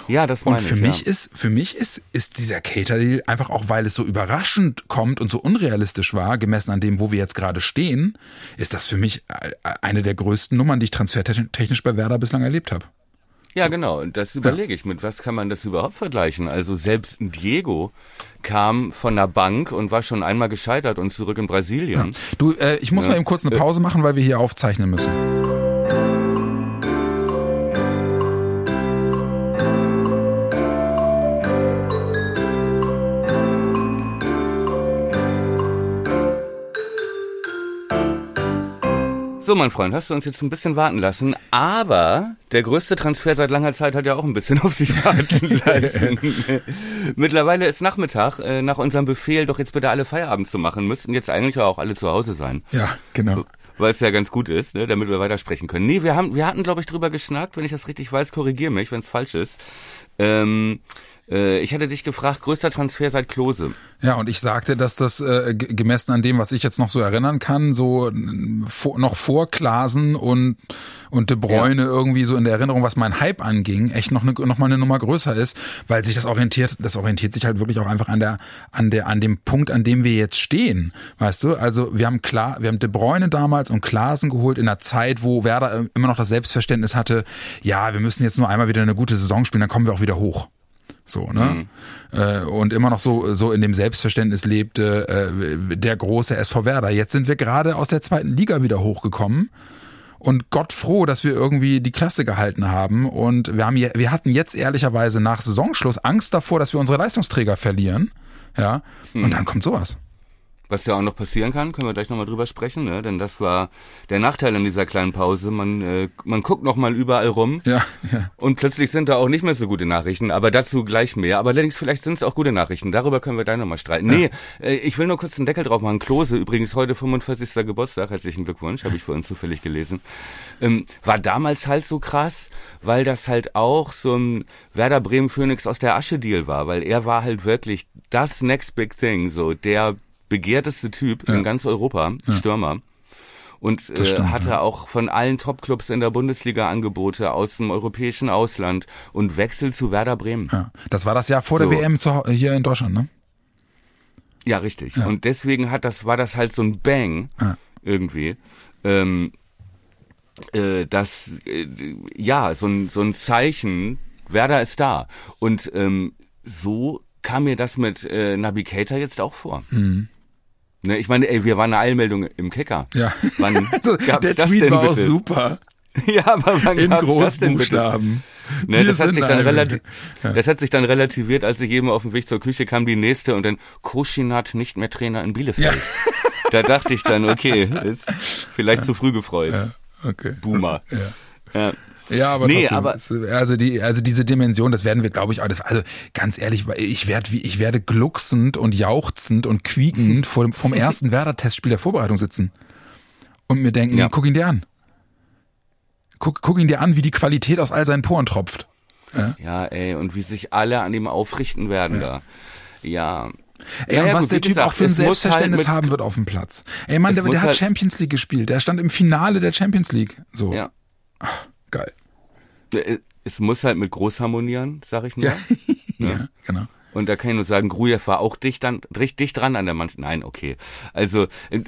Ja, das Und meine für ich, mich ja. ist, für mich ist, ist dieser Cater-Deal einfach auch, weil es so überraschend kommt und so unrealistisch war, gemessen an dem, wo wir jetzt gerade stehen, ist das für mich äh, eine der größten Nummern, die ich transfertechnisch bei Werder bislang erlebt habe. Ja, genau. Und das überlege ich. Mit was kann man das überhaupt vergleichen? Also selbst ein Diego kam von der Bank und war schon einmal gescheitert und zurück in Brasilien. Du, äh, ich muss Ja. mal eben kurz eine Pause machen, weil wir hier aufzeichnen müssen. So, mein Freund, hast du uns jetzt ein bisschen warten lassen, aber der größte Transfer seit langer Zeit hat ja auch ein bisschen auf sich warten lassen. Mittlerweile ist Nachmittag, äh, nach unserem Befehl, doch jetzt bitte alle Feierabend zu machen, müssten jetzt eigentlich auch alle zu Hause sein. Ja, genau. Weil es ja ganz gut ist, ne, damit wir weitersprechen können. Nee, wir haben, wir hatten, glaube ich, drüber geschnackt, wenn ich das richtig weiß, korrigier mich, wenn es falsch ist. Ähm, äh, ich hatte dich gefragt, größter Transfer seit Klose. Ja, und ich sagte, dass das äh, ge- gemessen an dem, was ich jetzt noch so erinnern kann, so vor, noch vor Klasen und und De Bruyne irgendwie so in der Erinnerung, was mein Hype anging, echt noch eine, noch mal eine Nummer größer ist, weil sich das orientiert, das orientiert sich halt wirklich auch einfach an der an der an dem Punkt, an dem wir jetzt stehen, weißt du? Also wir haben klar, wir haben De Bruyne damals und Klasen geholt in einer Zeit, wo Werder äh, immer noch das Selbstverständnis hatte, ja, wir müssen jetzt nur einmal wieder eine gute Saison spielen, dann kommen wir auch wieder hoch. So, ne? Äh, und immer noch so, so in dem Selbstverständnis lebte äh, der große SV Werder. Jetzt sind wir gerade aus der zweiten Liga wieder hochgekommen. Und Gott froh, dass wir irgendwie die Klasse gehalten haben. Und wir haben, je- wir hatten jetzt ehrlicherweise nach Saisonschluss Angst davor, dass wir unsere Leistungsträger verlieren. Ja. Und dann kommt sowas. Was ja auch noch passieren kann, können wir gleich nochmal drüber sprechen, ne? denn das war der Nachteil an dieser kleinen Pause. Man, äh, man guckt nochmal überall rum Ja, ja. und plötzlich sind da auch nicht mehr so gute Nachrichten, aber dazu gleich mehr. Aber allerdings, vielleicht sind es auch gute Nachrichten, darüber können wir gleich nochmal streiten. Nee, äh, ich will nur kurz einen Deckel drauf machen. Klose, übrigens heute 45. Geburtstag, herzlichen Glückwunsch, habe ich vorhin zufällig gelesen. Ähm, war damals halt so krass, weil das halt auch so ein Werder Bremen Phoenix aus der Asche-Deal war, weil er war halt wirklich das Next Big Thing, so der begehrteste Typ in ganz Europa, Stürmer. Und äh, stimmt, hatte auch von allen Topclubs in der Bundesliga Angebote aus dem europäischen Ausland und Wechsel zu Werder Bremen. ja. Das war das Jahr vor So. der WM zu, hier in Deutschland, ne? Ja, richtig. Und deswegen hat das, war das halt so ein Bang Ja. irgendwie. Ähm, äh, das, äh, ja, so ein, so ein Zeichen, Werder ist da. Und ähm, so kam mir das mit äh, Navigator jetzt auch vor. Ne, ich meine, ey, wir waren eine Eilmeldung im Kicker. Ja. Wann Also, gab's der das Tweet denn war auch bitte? super. Ja, aber wann In gab's das denn bitte? Großbuchstaben. Ne, das hat sich dann relativ, Ja. das hat sich dann relativiert, als ich eben auf dem Weg zur Küche kam, die nächste und dann Koschinat nicht mehr Trainer in Bielefeld. Da dachte ich dann, okay, ist vielleicht zu früh gefreut. Ja, okay. Boomer. Ja. Ja. Ja, aber Nee, trotzdem, aber- also die, also diese Dimension, das werden wir, glaube ich, alles. Also ganz ehrlich, ich werde, ich werde glucksend und jauchzend und quiekend vor dem, vom ersten Werder-Testspiel der Vorbereitung sitzen und mir denken, Ja. guck ihn dir an, guck, guck ihn dir an, wie die Qualität aus all seinen Poren tropft. ja, ey, und wie sich alle an ihm aufrichten werden da. Ja. Ey, Naja, und was gut, der Typ gesagt, auch für ein halt Selbstverständnis mit- haben wird auf dem Platz. Ey, Mann, der, der hat halt- Champions League gespielt. Der stand im Finale der Champions League. So, Ja. geil. Äh, Es muss halt mit groß harmonieren, sag ich nur. Ja, ja, genau. Und da kann ich nur sagen, Grujew war auch dicht, dann, dicht, dicht dran an der Mannschaft. Nein, okay. Also, äh,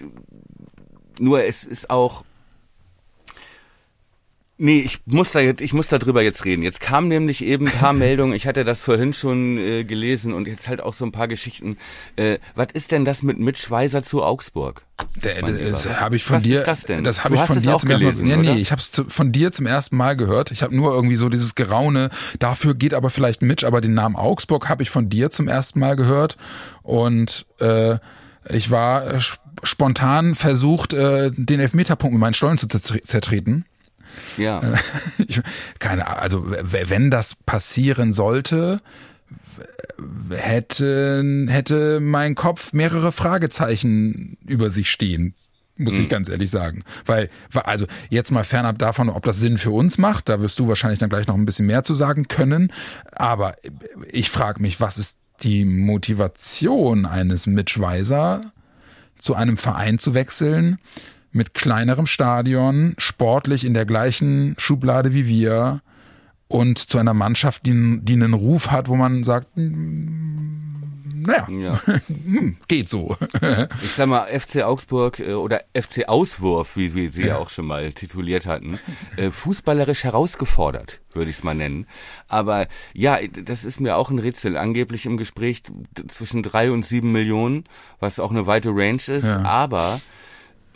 nur es ist auch, Nee, ich muss da jetzt, ich muss da drüber jetzt reden. Jetzt kamen nämlich eben ein paar Meldungen. Ich hatte das vorhin schon äh, gelesen und jetzt halt auch so ein paar Geschichten. Äh, was ist denn das mit Mitch Weiser zu Augsburg? Der, das habe ich von was dir. ist das denn? Das habe ich von dir zum ersten Mal. gelesen, Nee, nee, ich habe es von dir zum ersten Mal gehört. Ich habe nur irgendwie so dieses Geraune. Dafür geht aber vielleicht Mitch, aber den Namen Augsburg habe ich von dir zum ersten Mal gehört und äh, ich war äh, sp- spontan versucht, äh, den Elfmeterpunkt mit meinen Stollen zu zertre- zertreten. Ja. Ich, keine Ahnung, also wenn das passieren sollte, hätte, hätte mein Kopf mehrere Fragezeichen über sich stehen. Muss ich ganz ehrlich sagen. Weil, also jetzt mal fernab davon, ob das Sinn für uns macht, da wirst du wahrscheinlich dann gleich noch ein bisschen mehr zu sagen können. Aber ich frage mich, was ist die Motivation eines Mitch Weiser, zu einem Verein zu wechseln, mit kleinerem Stadion, sportlich in der gleichen Schublade wie wir und zu einer Mannschaft, die, die einen Ruf hat, wo man sagt, mm, naja, Ja. hm, geht so. Ich sag mal, FC Augsburg äh, oder FC Auswurf, wie wir sie ja auch schon mal tituliert hatten, äh, fußballerisch herausgefordert, würde ich es mal nennen. Aber ja, das ist mir auch ein Rätsel. Angeblich im Gespräch zwischen drei und sieben Millionen, was auch eine weite Range ist. Ja. Aber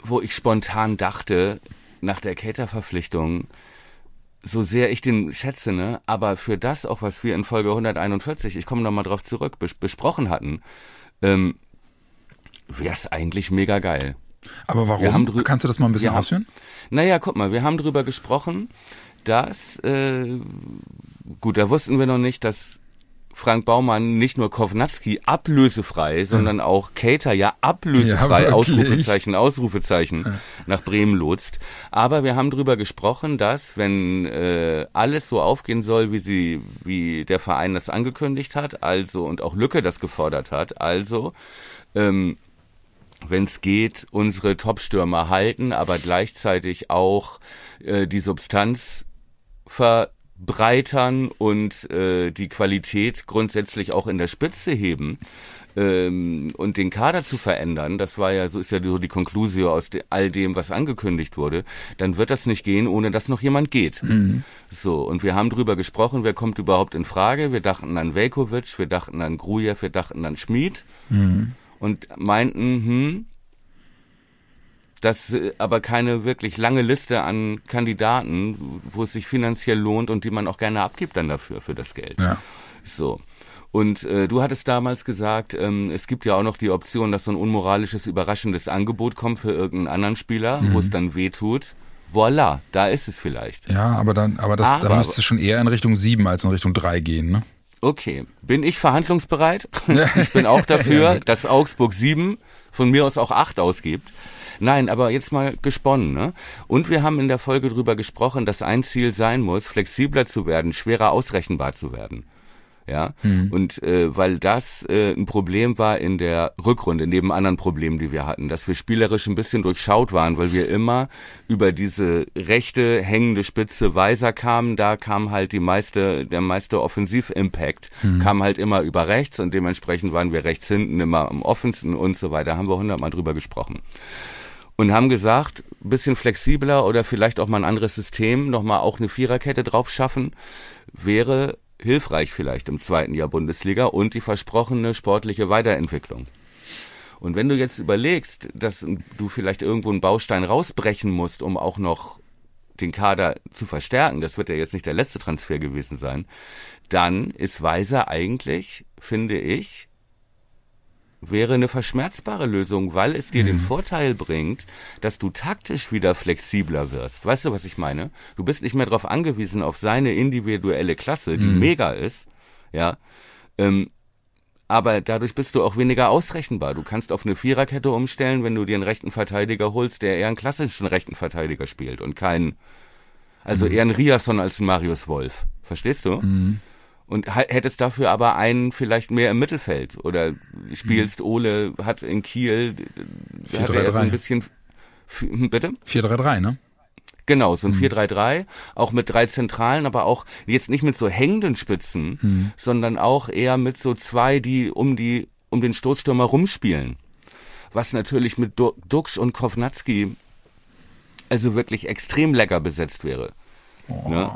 wo ich spontan dachte, nach der Cater-Verpflichtung, so sehr ich den schätze, ne, aber für das auch, was wir in Folge 141, ich komme noch mal drauf zurück, bes besprochen hatten, ähm, wäre es eigentlich mega geil. Aber warum? Kannst du das mal ein bisschen haben- ausführen? Naja, guck mal, wir haben drüber gesprochen, dass, äh, gut, da wussten wir noch nicht, dass Frank Baumann nicht nur Kovnatski ablösefrei, sondern auch Cater ja ablösefrei, Ja. Ausrufezeichen, Ausrufezeichen, nach Bremen lotst. Aber wir haben drüber gesprochen, dass, wenn äh, alles so aufgehen soll, wie sie, wie der Verein das angekündigt hat, also und auch Lücke das gefordert hat, also ähm, wenn es geht, unsere Top-Stürmer halten, aber gleichzeitig auch äh, die Substanz verbreitern und äh, die Qualität grundsätzlich auch in der Spitze heben ähm, und den Kader zu verändern, das war ja, so ist ja so die Konklusio aus de, all dem, was angekündigt wurde, dann wird das nicht gehen, ohne dass noch jemand geht. So, und wir haben drüber gesprochen, wer kommt überhaupt in Frage. Wir dachten an Velkovic, wir dachten an Grujew, wir dachten an Schmid und meinten, hm, das äh, aber keine wirklich lange Liste an Kandidaten, wo es sich finanziell lohnt und die man auch gerne abgibt dann dafür, für das Geld. Ja. So. Und äh, du hattest damals gesagt, ähm, es gibt ja auch noch die Option, dass so ein unmoralisches, überraschendes Angebot kommt für irgendeinen anderen Spieler, wo es dann weh tut. Voilà, da ist es vielleicht. Ja, aber dann, aber das, Aber- da müsste es schon eher in Richtung sieben als in Richtung drei gehen, ne? Okay, bin ich verhandlungsbereit? ich bin auch dafür, dass Augsburg sieben, von mir aus auch acht ausgibt. Nein, aber jetzt mal gesponnen. Ne? Und wir haben in der Folge drüber gesprochen, dass ein Ziel sein muss, flexibler zu werden, schwerer ausrechenbar zu werden. Ja, und äh, weil das äh, ein Problem war in der Rückrunde, neben anderen Problemen, die wir hatten, dass wir spielerisch ein bisschen durchschaut waren, weil wir immer über diese rechte hängende Spitze Weiser kamen, da kam halt die meiste, der meiste Offensiv-Impact, kam halt immer über rechts und dementsprechend waren wir rechts hinten immer am offensten und so weiter, haben wir hundertmal drüber gesprochen und haben gesagt, bisschen flexibler oder vielleicht auch mal ein anderes System, nochmal auch eine Viererkette drauf schaffen, wäre hilfreich vielleicht im zweiten Jahr Bundesliga und die versprochene sportliche Weiterentwicklung. Und wenn du jetzt überlegst, dass du vielleicht irgendwo einen Baustein rausbrechen musst, um auch noch den Kader zu verstärken, das wird ja jetzt nicht der letzte Transfer gewesen sein, dann ist Weiser eigentlich, finde ich, wäre eine verschmerzbare Lösung, weil es dir den Vorteil bringt, dass du taktisch wieder flexibler wirst. Weißt du, was ich meine? Du bist nicht mehr darauf angewiesen auf seine individuelle Klasse, die mega ist, ja. Ähm, aber dadurch bist du auch weniger ausrechenbar. Du kannst auf eine Viererkette umstellen, wenn du dir einen rechten Verteidiger holst, der eher einen klassischen rechten Verteidiger spielt und keinen, also eher einen Riasson als einen Marius Wolf. Verstehst du? Und hättest dafür aber einen vielleicht mehr im Mittelfeld oder spielst Ole hat in Kiel da hat er so 4-3-3. ein bisschen hm, bitte? 4-3-3, ne? genau so ein 4-3-3 auch mit drei Zentralen aber auch jetzt nicht mit so hängenden Spitzen sondern auch eher mit so zwei die um die um den Stoßstürmer rumspielen. Was natürlich mit Du- Duxch und Kovnatski also wirklich extrem lecker besetzt wäre. Ne?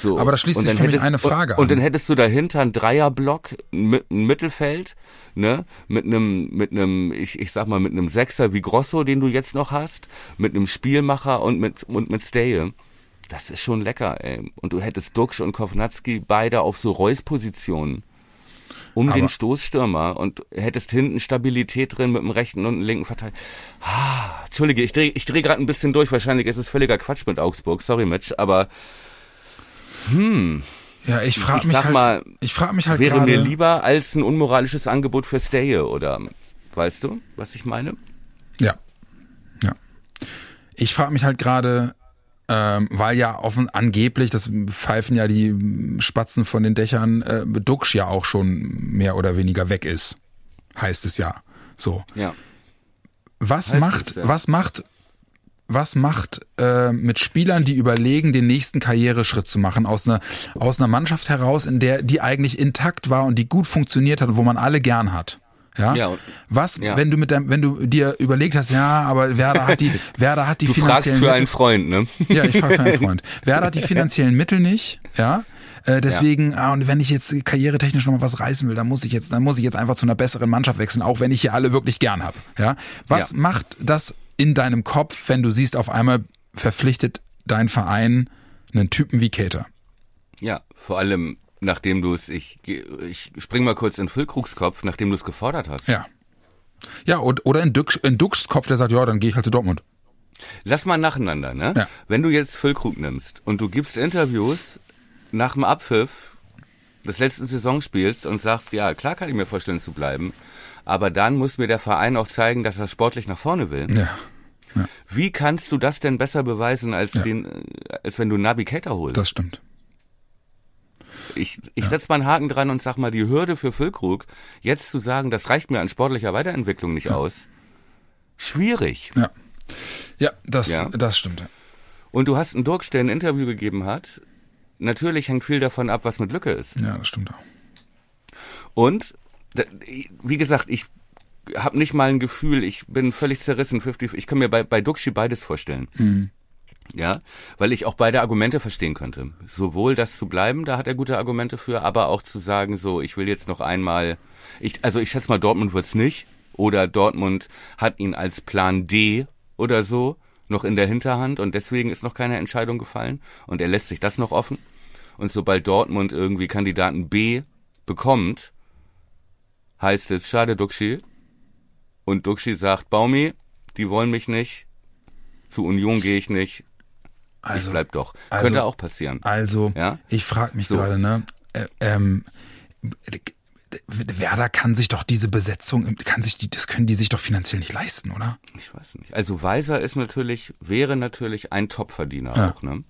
So. Aber da schließt sich für mich hättest- eine Frage und, und an. dann hättest du dahinter einen Dreierblock, ein ein Mittelfeld, ne, mit einem, mit einem, ich, ich sag mal, mit einem Sechser wie Grosso, den du jetzt noch hast, mit einem Spielmacher und mit, und mit Steje. Das ist schon lecker, ey. Und du hättest Duxch und Kovnatski beide auf so Reus-Positionen. Um Aber- den Stoßstürmer und hättest hinten Stabilität drin mit dem rechten und dem linken Verteidiger. Ah, Entschuldige, ich drehe ich dreh gerade ein bisschen durch. Wahrscheinlich ist es völliger Quatsch mit Augsburg. Sorry, Mitch, aber Ja, ich frage ich mich halt, mal, ich frage mich halt wäre mir gerade, lieber als ein unmoralisches Angebot für Staye oder weißt du, was ich meine? ja, ja. Ich frage mich halt gerade, ähm, weil ja offen angeblich, das pfeifen ja die Spatzen von den Dächern, äh, Duxch ja auch schon mehr oder weniger weg ist, heißt es ja. So, Ja. was Heißt macht, es, ja. was macht, was macht äh, mit Spielern, die überlegen, den nächsten Karriereschritt zu machen, aus einer, aus einer Mannschaft heraus, in der die eigentlich intakt war und die gut funktioniert hat und wo man alle gern hat? Ja. Ja, was, ja. wenn du mit deinem, wenn du dir überlegt hast, ja, aber Werder hat die, Werder hat die Du fragst finanziellen für einen Mittel, Freund, ne? ja, ich frage für einen Freund. Werder hat die finanziellen Mittel nicht, ja. Äh, deswegen, ah, und wenn ich jetzt karrieretechnisch noch mal was reißen will, dann muss ich jetzt, dann muss ich jetzt einfach zu einer besseren Mannschaft wechseln, auch wenn ich hier alle wirklich gern hab. Ja. Was Ja. macht das in deinem Kopf, wenn du siehst, auf einmal verpflichtet dein Verein einen Typen wie Cater? Ja, vor allem nachdem du es, ich, ich spring mal kurz in Füllkrugs Kopf, nachdem du es gefordert hast. Ja. Ja, und, oder in Dux, in Dux Kopf, der sagt, ja, dann gehe ich halt zu Dortmund. Lass mal nacheinander, ne? Ja. Wenn du jetzt Füllkrug nimmst und du gibst Interviews nach dem Abpfiff des letzten Saisonspiels und sagst, ja, klar kann ich mir vorstellen zu bleiben, aber dann muss mir der Verein auch zeigen, dass er sportlich nach vorne will. Ja. Wie kannst du das denn besser beweisen, als Ja. den, äh, als wenn du einen Navigator holst? Das stimmt. ich ich setz mal einen Haken dran und sag mal, die Hürde für Füllkrug, jetzt zu sagen, das reicht mir an sportlicher Weiterentwicklung nicht aus, schwierig. Ja. Ja, das, Ja. das stimmt. Und du hast einen Dirk, der ein Interview gegeben hat. Natürlich hängt viel davon ab, was mit Lücke ist. Ja, das stimmt auch. Und, wie gesagt, ich habe nicht mal ein Gefühl, ich bin völlig zerrissen. 50, ich kann mir bei, bei Duxi beides vorstellen. Ja, weil ich auch beide Argumente verstehen könnte. Sowohl das zu bleiben, da hat er gute Argumente für, aber auch zu sagen, so, ich will jetzt noch einmal, ich, also ich schätze mal, Dortmund wird's nicht. Oder Dortmund hat ihn als Plan D oder so noch in der Hinterhand und deswegen ist noch keine Entscheidung gefallen und er lässt sich das noch offen. Und sobald Dortmund irgendwie Kandidaten B bekommt, heißt es, schade Duxi. Und Duxi sagt, Baumi, die wollen mich nicht, zu Union gehe ich nicht, ich Also, bleib doch. also- Könnte auch passieren. Also, Ja? ich frage mich So. gerade, ne? Äh, ähm, Werder kann sich doch diese Besetzung, kann sich die, das können die sich doch finanziell nicht leisten, oder? Ich weiß nicht. Also Weiser ist natürlich, wäre natürlich ein Topverdiener Ja. auch, ne?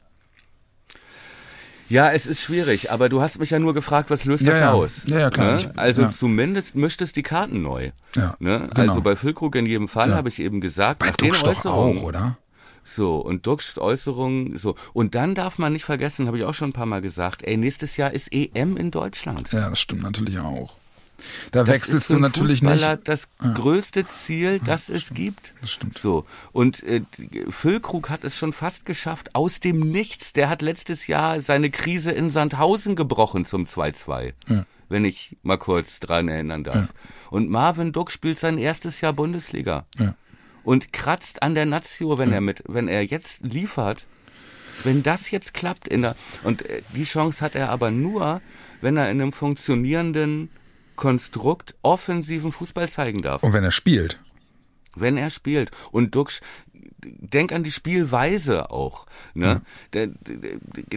Ja, es ist schwierig, aber du hast mich ja nur gefragt, was löst Ja, das ja. aus? Ja, ja, klar. Ne? Ich- also zumindest mischt es die Karten neu. Ja, Ne? genau. Also bei Füllkrug in jedem Fall habe ich eben gesagt, Bei nach den Äußerungen, auch, oder? So, und Duxchs Äußerungen, so. Und dann darf man nicht vergessen, habe ich auch schon ein paar Mal gesagt, ey, nächstes Jahr ist EM in Deutschland. Ja, das stimmt natürlich auch. Da Das wechselst du natürlich Fußballer nicht. das größte Ziel, das es gibt. Das stimmt. So. Und äh, Füllkrug hat es schon fast geschafft, aus dem Nichts. Der hat letztes Jahr seine Krise in Sandhausen gebrochen zum 2-2. Ja. Wenn ich mal kurz dran erinnern darf. Und Marvin Duck spielt sein erstes Jahr Bundesliga. Ja. Und kratzt an der Nazio, wenn er mit, wenn er jetzt liefert. Wenn das jetzt klappt in der, und äh, die Chance hat er aber nur, wenn er in einem funktionierenden Konstrukt offensiven Fußball zeigen darf. Und wenn er spielt. Wenn er spielt. Und Duxch, denk an die Spielweise auch. Ne? Der-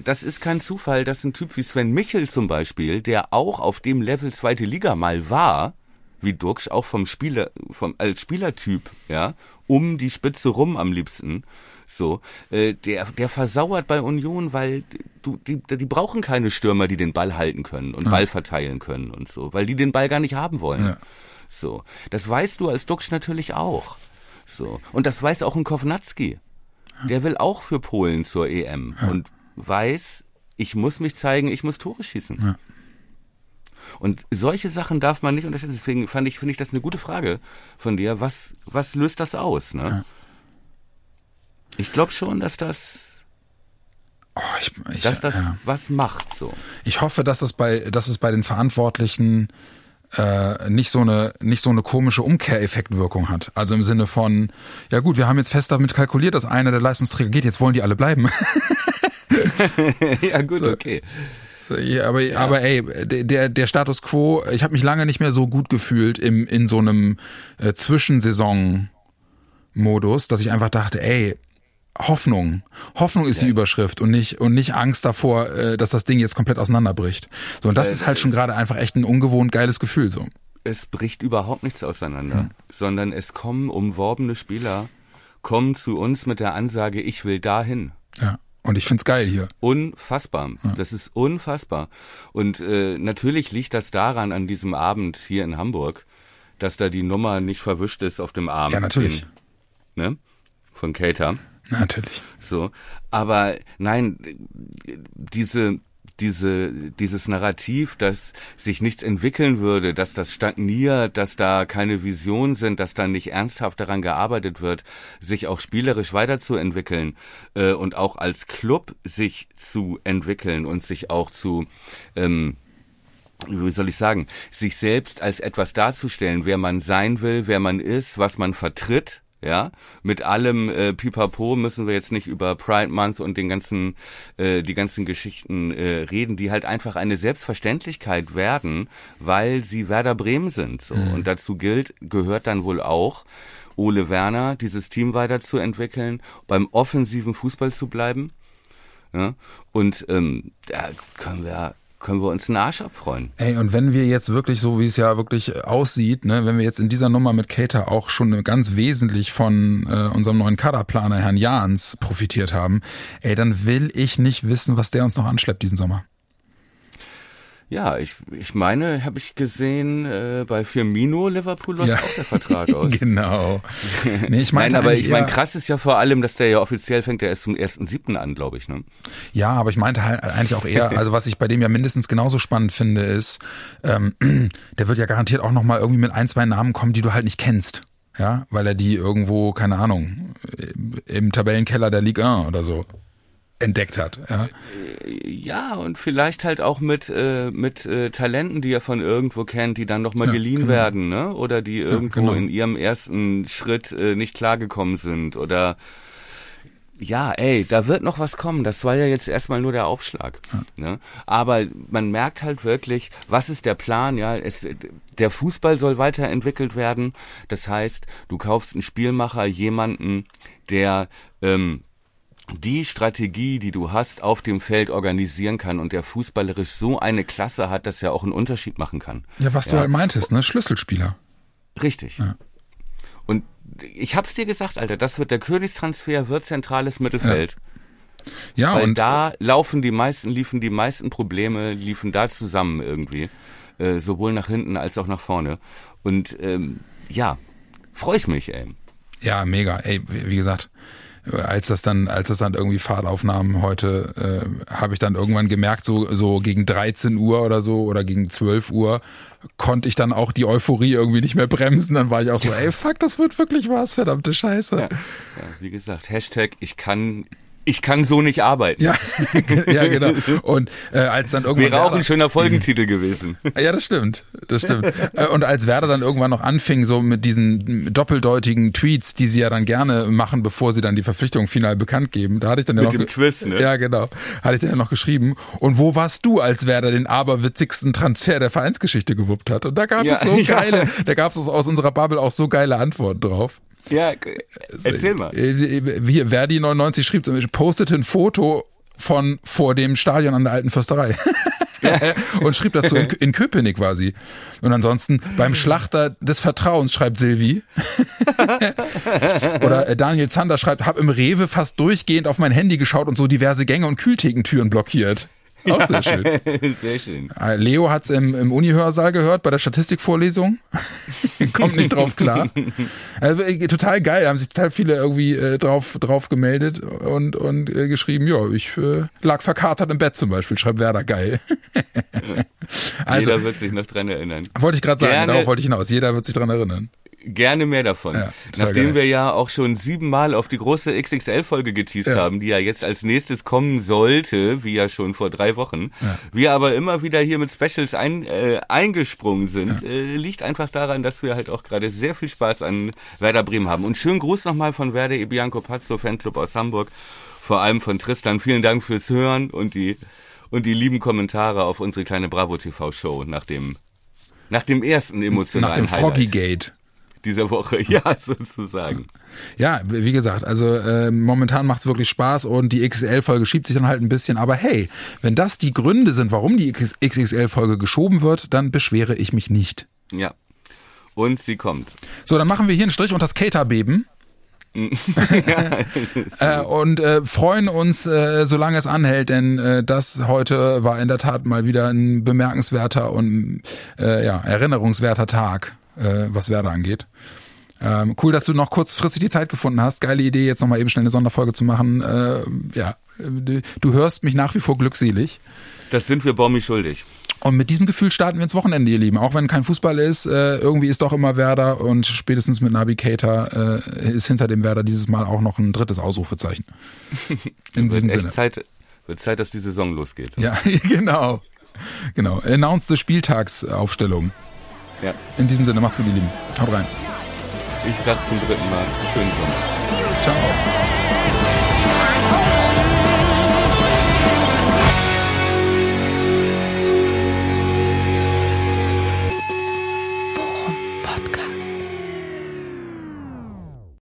Das ist kein Zufall, dass ein Typ wie Sven Michel zum Beispiel, der auch auf dem Level zweite Liga mal war, wie Duxch, auch vom Spieler, vom, als Spielertyp, ja, um die Spitze rum am liebsten, so, äh, der, der versauert bei Union, weil du, die, die brauchen keine Stürmer, die den Ball halten können und Ball verteilen können und so, weil die den Ball gar nicht haben wollen. Ja. So, das weißt du als Duxch natürlich auch. So, und das weiß auch ein Kovnatski. Der will auch für Polen zur EM und weiß, ich muss mich zeigen, ich muss Tore schießen. Ja. Und solche Sachen darf man nicht unterschätzen. Deswegen fand ich, finde ich das eine gute Frage von dir. Was, was löst das aus? Ne? Ich glaube schon, dass das Oh, ich, ich, dass das ja. was macht so. Ich hoffe, dass das bei, dass es bei den Verantwortlichen äh, nicht so eine nicht so eine komische Umkehreffektwirkung hat. Also im Sinne von, ja gut, wir haben jetzt fest damit kalkuliert, dass einer der Leistungsträger geht, jetzt wollen die alle bleiben. ja gut, So. okay. Ja, aber, aber ey, der, der Status quo, ich habe mich lange nicht mehr so gut gefühlt im, in so einem äh, Zwischensaison-Modus, dass ich einfach dachte, ey, Hoffnung. Hoffnung ist die Überschrift und nicht, und nicht Angst davor, äh, dass das Ding jetzt komplett auseinanderbricht. So, und das Äh, ist halt schon gerade einfach echt ein ungewohnt geiles Gefühl, so. Es bricht überhaupt nichts auseinander, Hm. sondern es kommen umworbene Spieler, kommen zu uns mit der Ansage, ich will dahin. Ja. Und ich find's geil hier. Unfassbar. Das ist unfassbar. Und äh, natürlich liegt das daran an diesem Abend hier in Hamburg, dass da die Nummer nicht verwischt ist auf dem Arm. Ja, natürlich. Den, ne? Von Cater. Natürlich. So. Aber nein, diese, diese, dieses Narrativ, dass sich nichts entwickeln würde, dass das stagniert, dass da keine Visionen sind, dass da nicht ernsthaft daran gearbeitet wird, sich auch spielerisch weiterzuentwickeln äh, und auch als Club sich zu entwickeln und sich auch zu ähm, wie soll ich sagen, sich selbst als etwas darzustellen, wer man sein will, wer man ist, was man vertritt, ja, mit allem äh, Pipapo müssen wir jetzt nicht über Pride Month und den ganzen, äh, die ganzen Geschichten äh, reden, die halt einfach eine Selbstverständlichkeit werden, weil sie Werder Bremen sind. So. Und dazu gilt, gehört dann wohl auch, Ole Werner, dieses Team weiterzuentwickeln, beim offensiven Fußball zu bleiben. Ja? Und ähm, da können wir können wir uns einen Arsch abfreuen. Ey, und wenn wir jetzt wirklich so, wie es ja wirklich aussieht, ne, wenn wir jetzt in dieser Nummer mit Cater auch schon ganz wesentlich von äh, unserem neuen Kaderplaner Herrn Jahns profitiert haben, ey, dann will ich nicht wissen, was der uns noch anschleppt diesen Sommer. Ja, ich, ich meine, habe ich gesehen, äh, bei Firmino Liverpool läuft Ja. auch der Vertrag aus. genau. Nee, ich meinte Nein, aber ich meine, krass ist ja vor allem, dass der ja offiziell fängt, der erst zum 1.7. an, glaube ich. Ne? Ja, aber ich meinte halt eigentlich auch eher, also was ich bei dem ja mindestens genauso spannend finde, ist, ähm, der wird ja garantiert auch nochmal irgendwie mit ein, zwei Namen kommen, die du halt nicht kennst. Ja, weil er die irgendwo, keine Ahnung, im Tabellenkeller der Ligue 1 oder so entdeckt hat. Ja. Ja, und vielleicht halt auch mit, äh, mit äh, Talenten, die er von irgendwo kennt, die dann nochmal Ja, geliehen genau. werden, ne? Oder die irgendwo genau. in ihrem ersten Schritt äh, nicht klargekommen sind. Oder ja, ey, da wird noch was kommen. Das war ja jetzt erstmal nur der Aufschlag. Ne? Aber man merkt halt wirklich, was ist der Plan? Ja, es, der Fußball soll weiterentwickelt werden. Das heißt, du kaufst einen Spielmacher, jemanden, der ähm, die Strategie, die du hast, auf dem Feld organisieren kann und der fußballerisch so eine Klasse hat, dass er auch einen Unterschied machen kann. Ja, was du halt meintest, ne? Schlüsselspieler. Richtig. Und ich hab's dir gesagt, Alter, das wird der Königstransfer, wird zentrales Mittelfeld. Ja, Weil und da laufen die meisten, liefen die meisten Probleme, liefen da zusammen irgendwie. Äh, sowohl nach hinten als auch nach vorne. Und ähm, ja, freue ich mich, ey. ja, mega. Ey, wie gesagt, als das dann, als das dann irgendwie Fahrt aufnahm heute, äh, habe ich dann irgendwann gemerkt, so, so gegen 13 Uhr oder so oder gegen 12 Uhr konnte ich dann auch die Euphorie irgendwie nicht mehr bremsen. Dann war ich auch so, ey, fuck, das wird wirklich was, verdammte Scheiße. Ja, wie gesagt, Hashtag, ich kann, ich kann so nicht arbeiten. Ja, ja, genau. Und äh, als dann irgendwann Wäre auch Werder- ein schöner Folgentitel gewesen. Ja, das stimmt. Das stimmt. Äh, Und als Werder dann irgendwann noch anfing, so mit diesen doppeldeutigen Tweets, die sie ja dann gerne machen, bevor sie dann die Verpflichtung final bekannt geben, da hatte ich dann ja Mit noch. dem Quiz, ne? Ja, genau. Hatte ich dann ja noch geschrieben. Und wo warst du, als Werder den aberwitzigsten Transfer der Vereinsgeschichte gewuppt hat? Und da gab Ja, es so ja. geile, da gab es aus unserer Bubble auch so geile Antworten drauf. Ja, erzähl mal. Äh, Hier, Verdi 99 schrieb, postete ein Foto von vor dem Stadion an der alten Försterei. und schrieb dazu in, in Köpenick war sie. Und ansonsten beim Schlachter des Vertrauens schreibt Silvi. Oder äh, Daniel Zander schreibt, hab im Rewe fast durchgehend auf mein Handy geschaut und so diverse Gänge und Kühlthekentüren blockiert. Auch sehr schön. Sehr schön. Äh, Leo hat's im, im Uni-Hörsaal gehört bei der Statistikvorlesung. Kommt nicht drauf klar. Also, äh, total geil, haben sich total viele irgendwie äh, drauf, drauf gemeldet und, und äh, geschrieben, ja, ich äh, lag verkatert im Bett zum Beispiel, schreibt Werder geil. also, Jeder wird sich noch dran erinnern. wollte ich gerade sagen, Gerne. darauf wollte ich hinaus. Jeder wird sich dran erinnern. Gerne mehr davon. Ja, Nachdem geil. wir ja auch schon siebenmal auf die große XXL-Folge geteased Ja. haben, die ja jetzt als nächstes kommen sollte, wie ja schon vor drei Wochen, wir aber immer wieder hier mit Specials ein, äh, eingesprungen sind, äh, liegt einfach daran, dass wir halt auch gerade sehr viel Spaß an Werder Bremen haben. Und schönen Gruß nochmal von Werder E. Bianco Pazzo, Fanclub aus Hamburg, vor allem von Tristan. Vielen Dank fürs Hören und die, und die lieben Kommentare auf unsere kleine Bravo TV-Show nach dem, nach dem ersten Nach emotionalen dem Highlight Froggy-Gate. Dieser Woche, ja, sozusagen. Ja, wie gesagt, also äh, momentan macht's wirklich Spaß und die XXL-Folge schiebt sich dann halt ein bisschen. Aber hey, wenn das die Gründe sind, warum die XXL-Folge geschoben wird, dann beschwere ich mich nicht. Ja. Und sie kommt. So, dann machen wir hier einen Strich unter das Caterbeben. äh, und äh, freuen uns, äh, solange es anhält, denn äh, das heute war in der Tat mal wieder ein bemerkenswerter und äh, ja, erinnerungswerter Tag, äh, was Werder angeht. Ähm, cool, dass du noch kurzfristig die Zeit gefunden hast. Geile Idee, jetzt nochmal eben schnell eine Sonderfolge zu machen. Äh, ja, du, hörst mich nach wie vor glückselig. Das sind wir Bommi schuldig. Und mit diesem Gefühl starten wir ins Wochenende, ihr Lieben. Auch wenn kein Fußball ist, äh, irgendwie ist doch immer Werder und spätestens mit Navigator äh, ist hinter dem Werder dieses Mal auch noch ein drittes Ausrufezeichen. In diesem Wird Sinne. Zeit, wird Zeit, dass die Saison losgeht. Ja, genau. Genau. Announced Spieltagsaufstellung. Ja. In diesem Sinne, macht's gut, ihr Lieben. Haut rein. Ich sag's zum dritten Mal. Schönen Sommer. Ciao.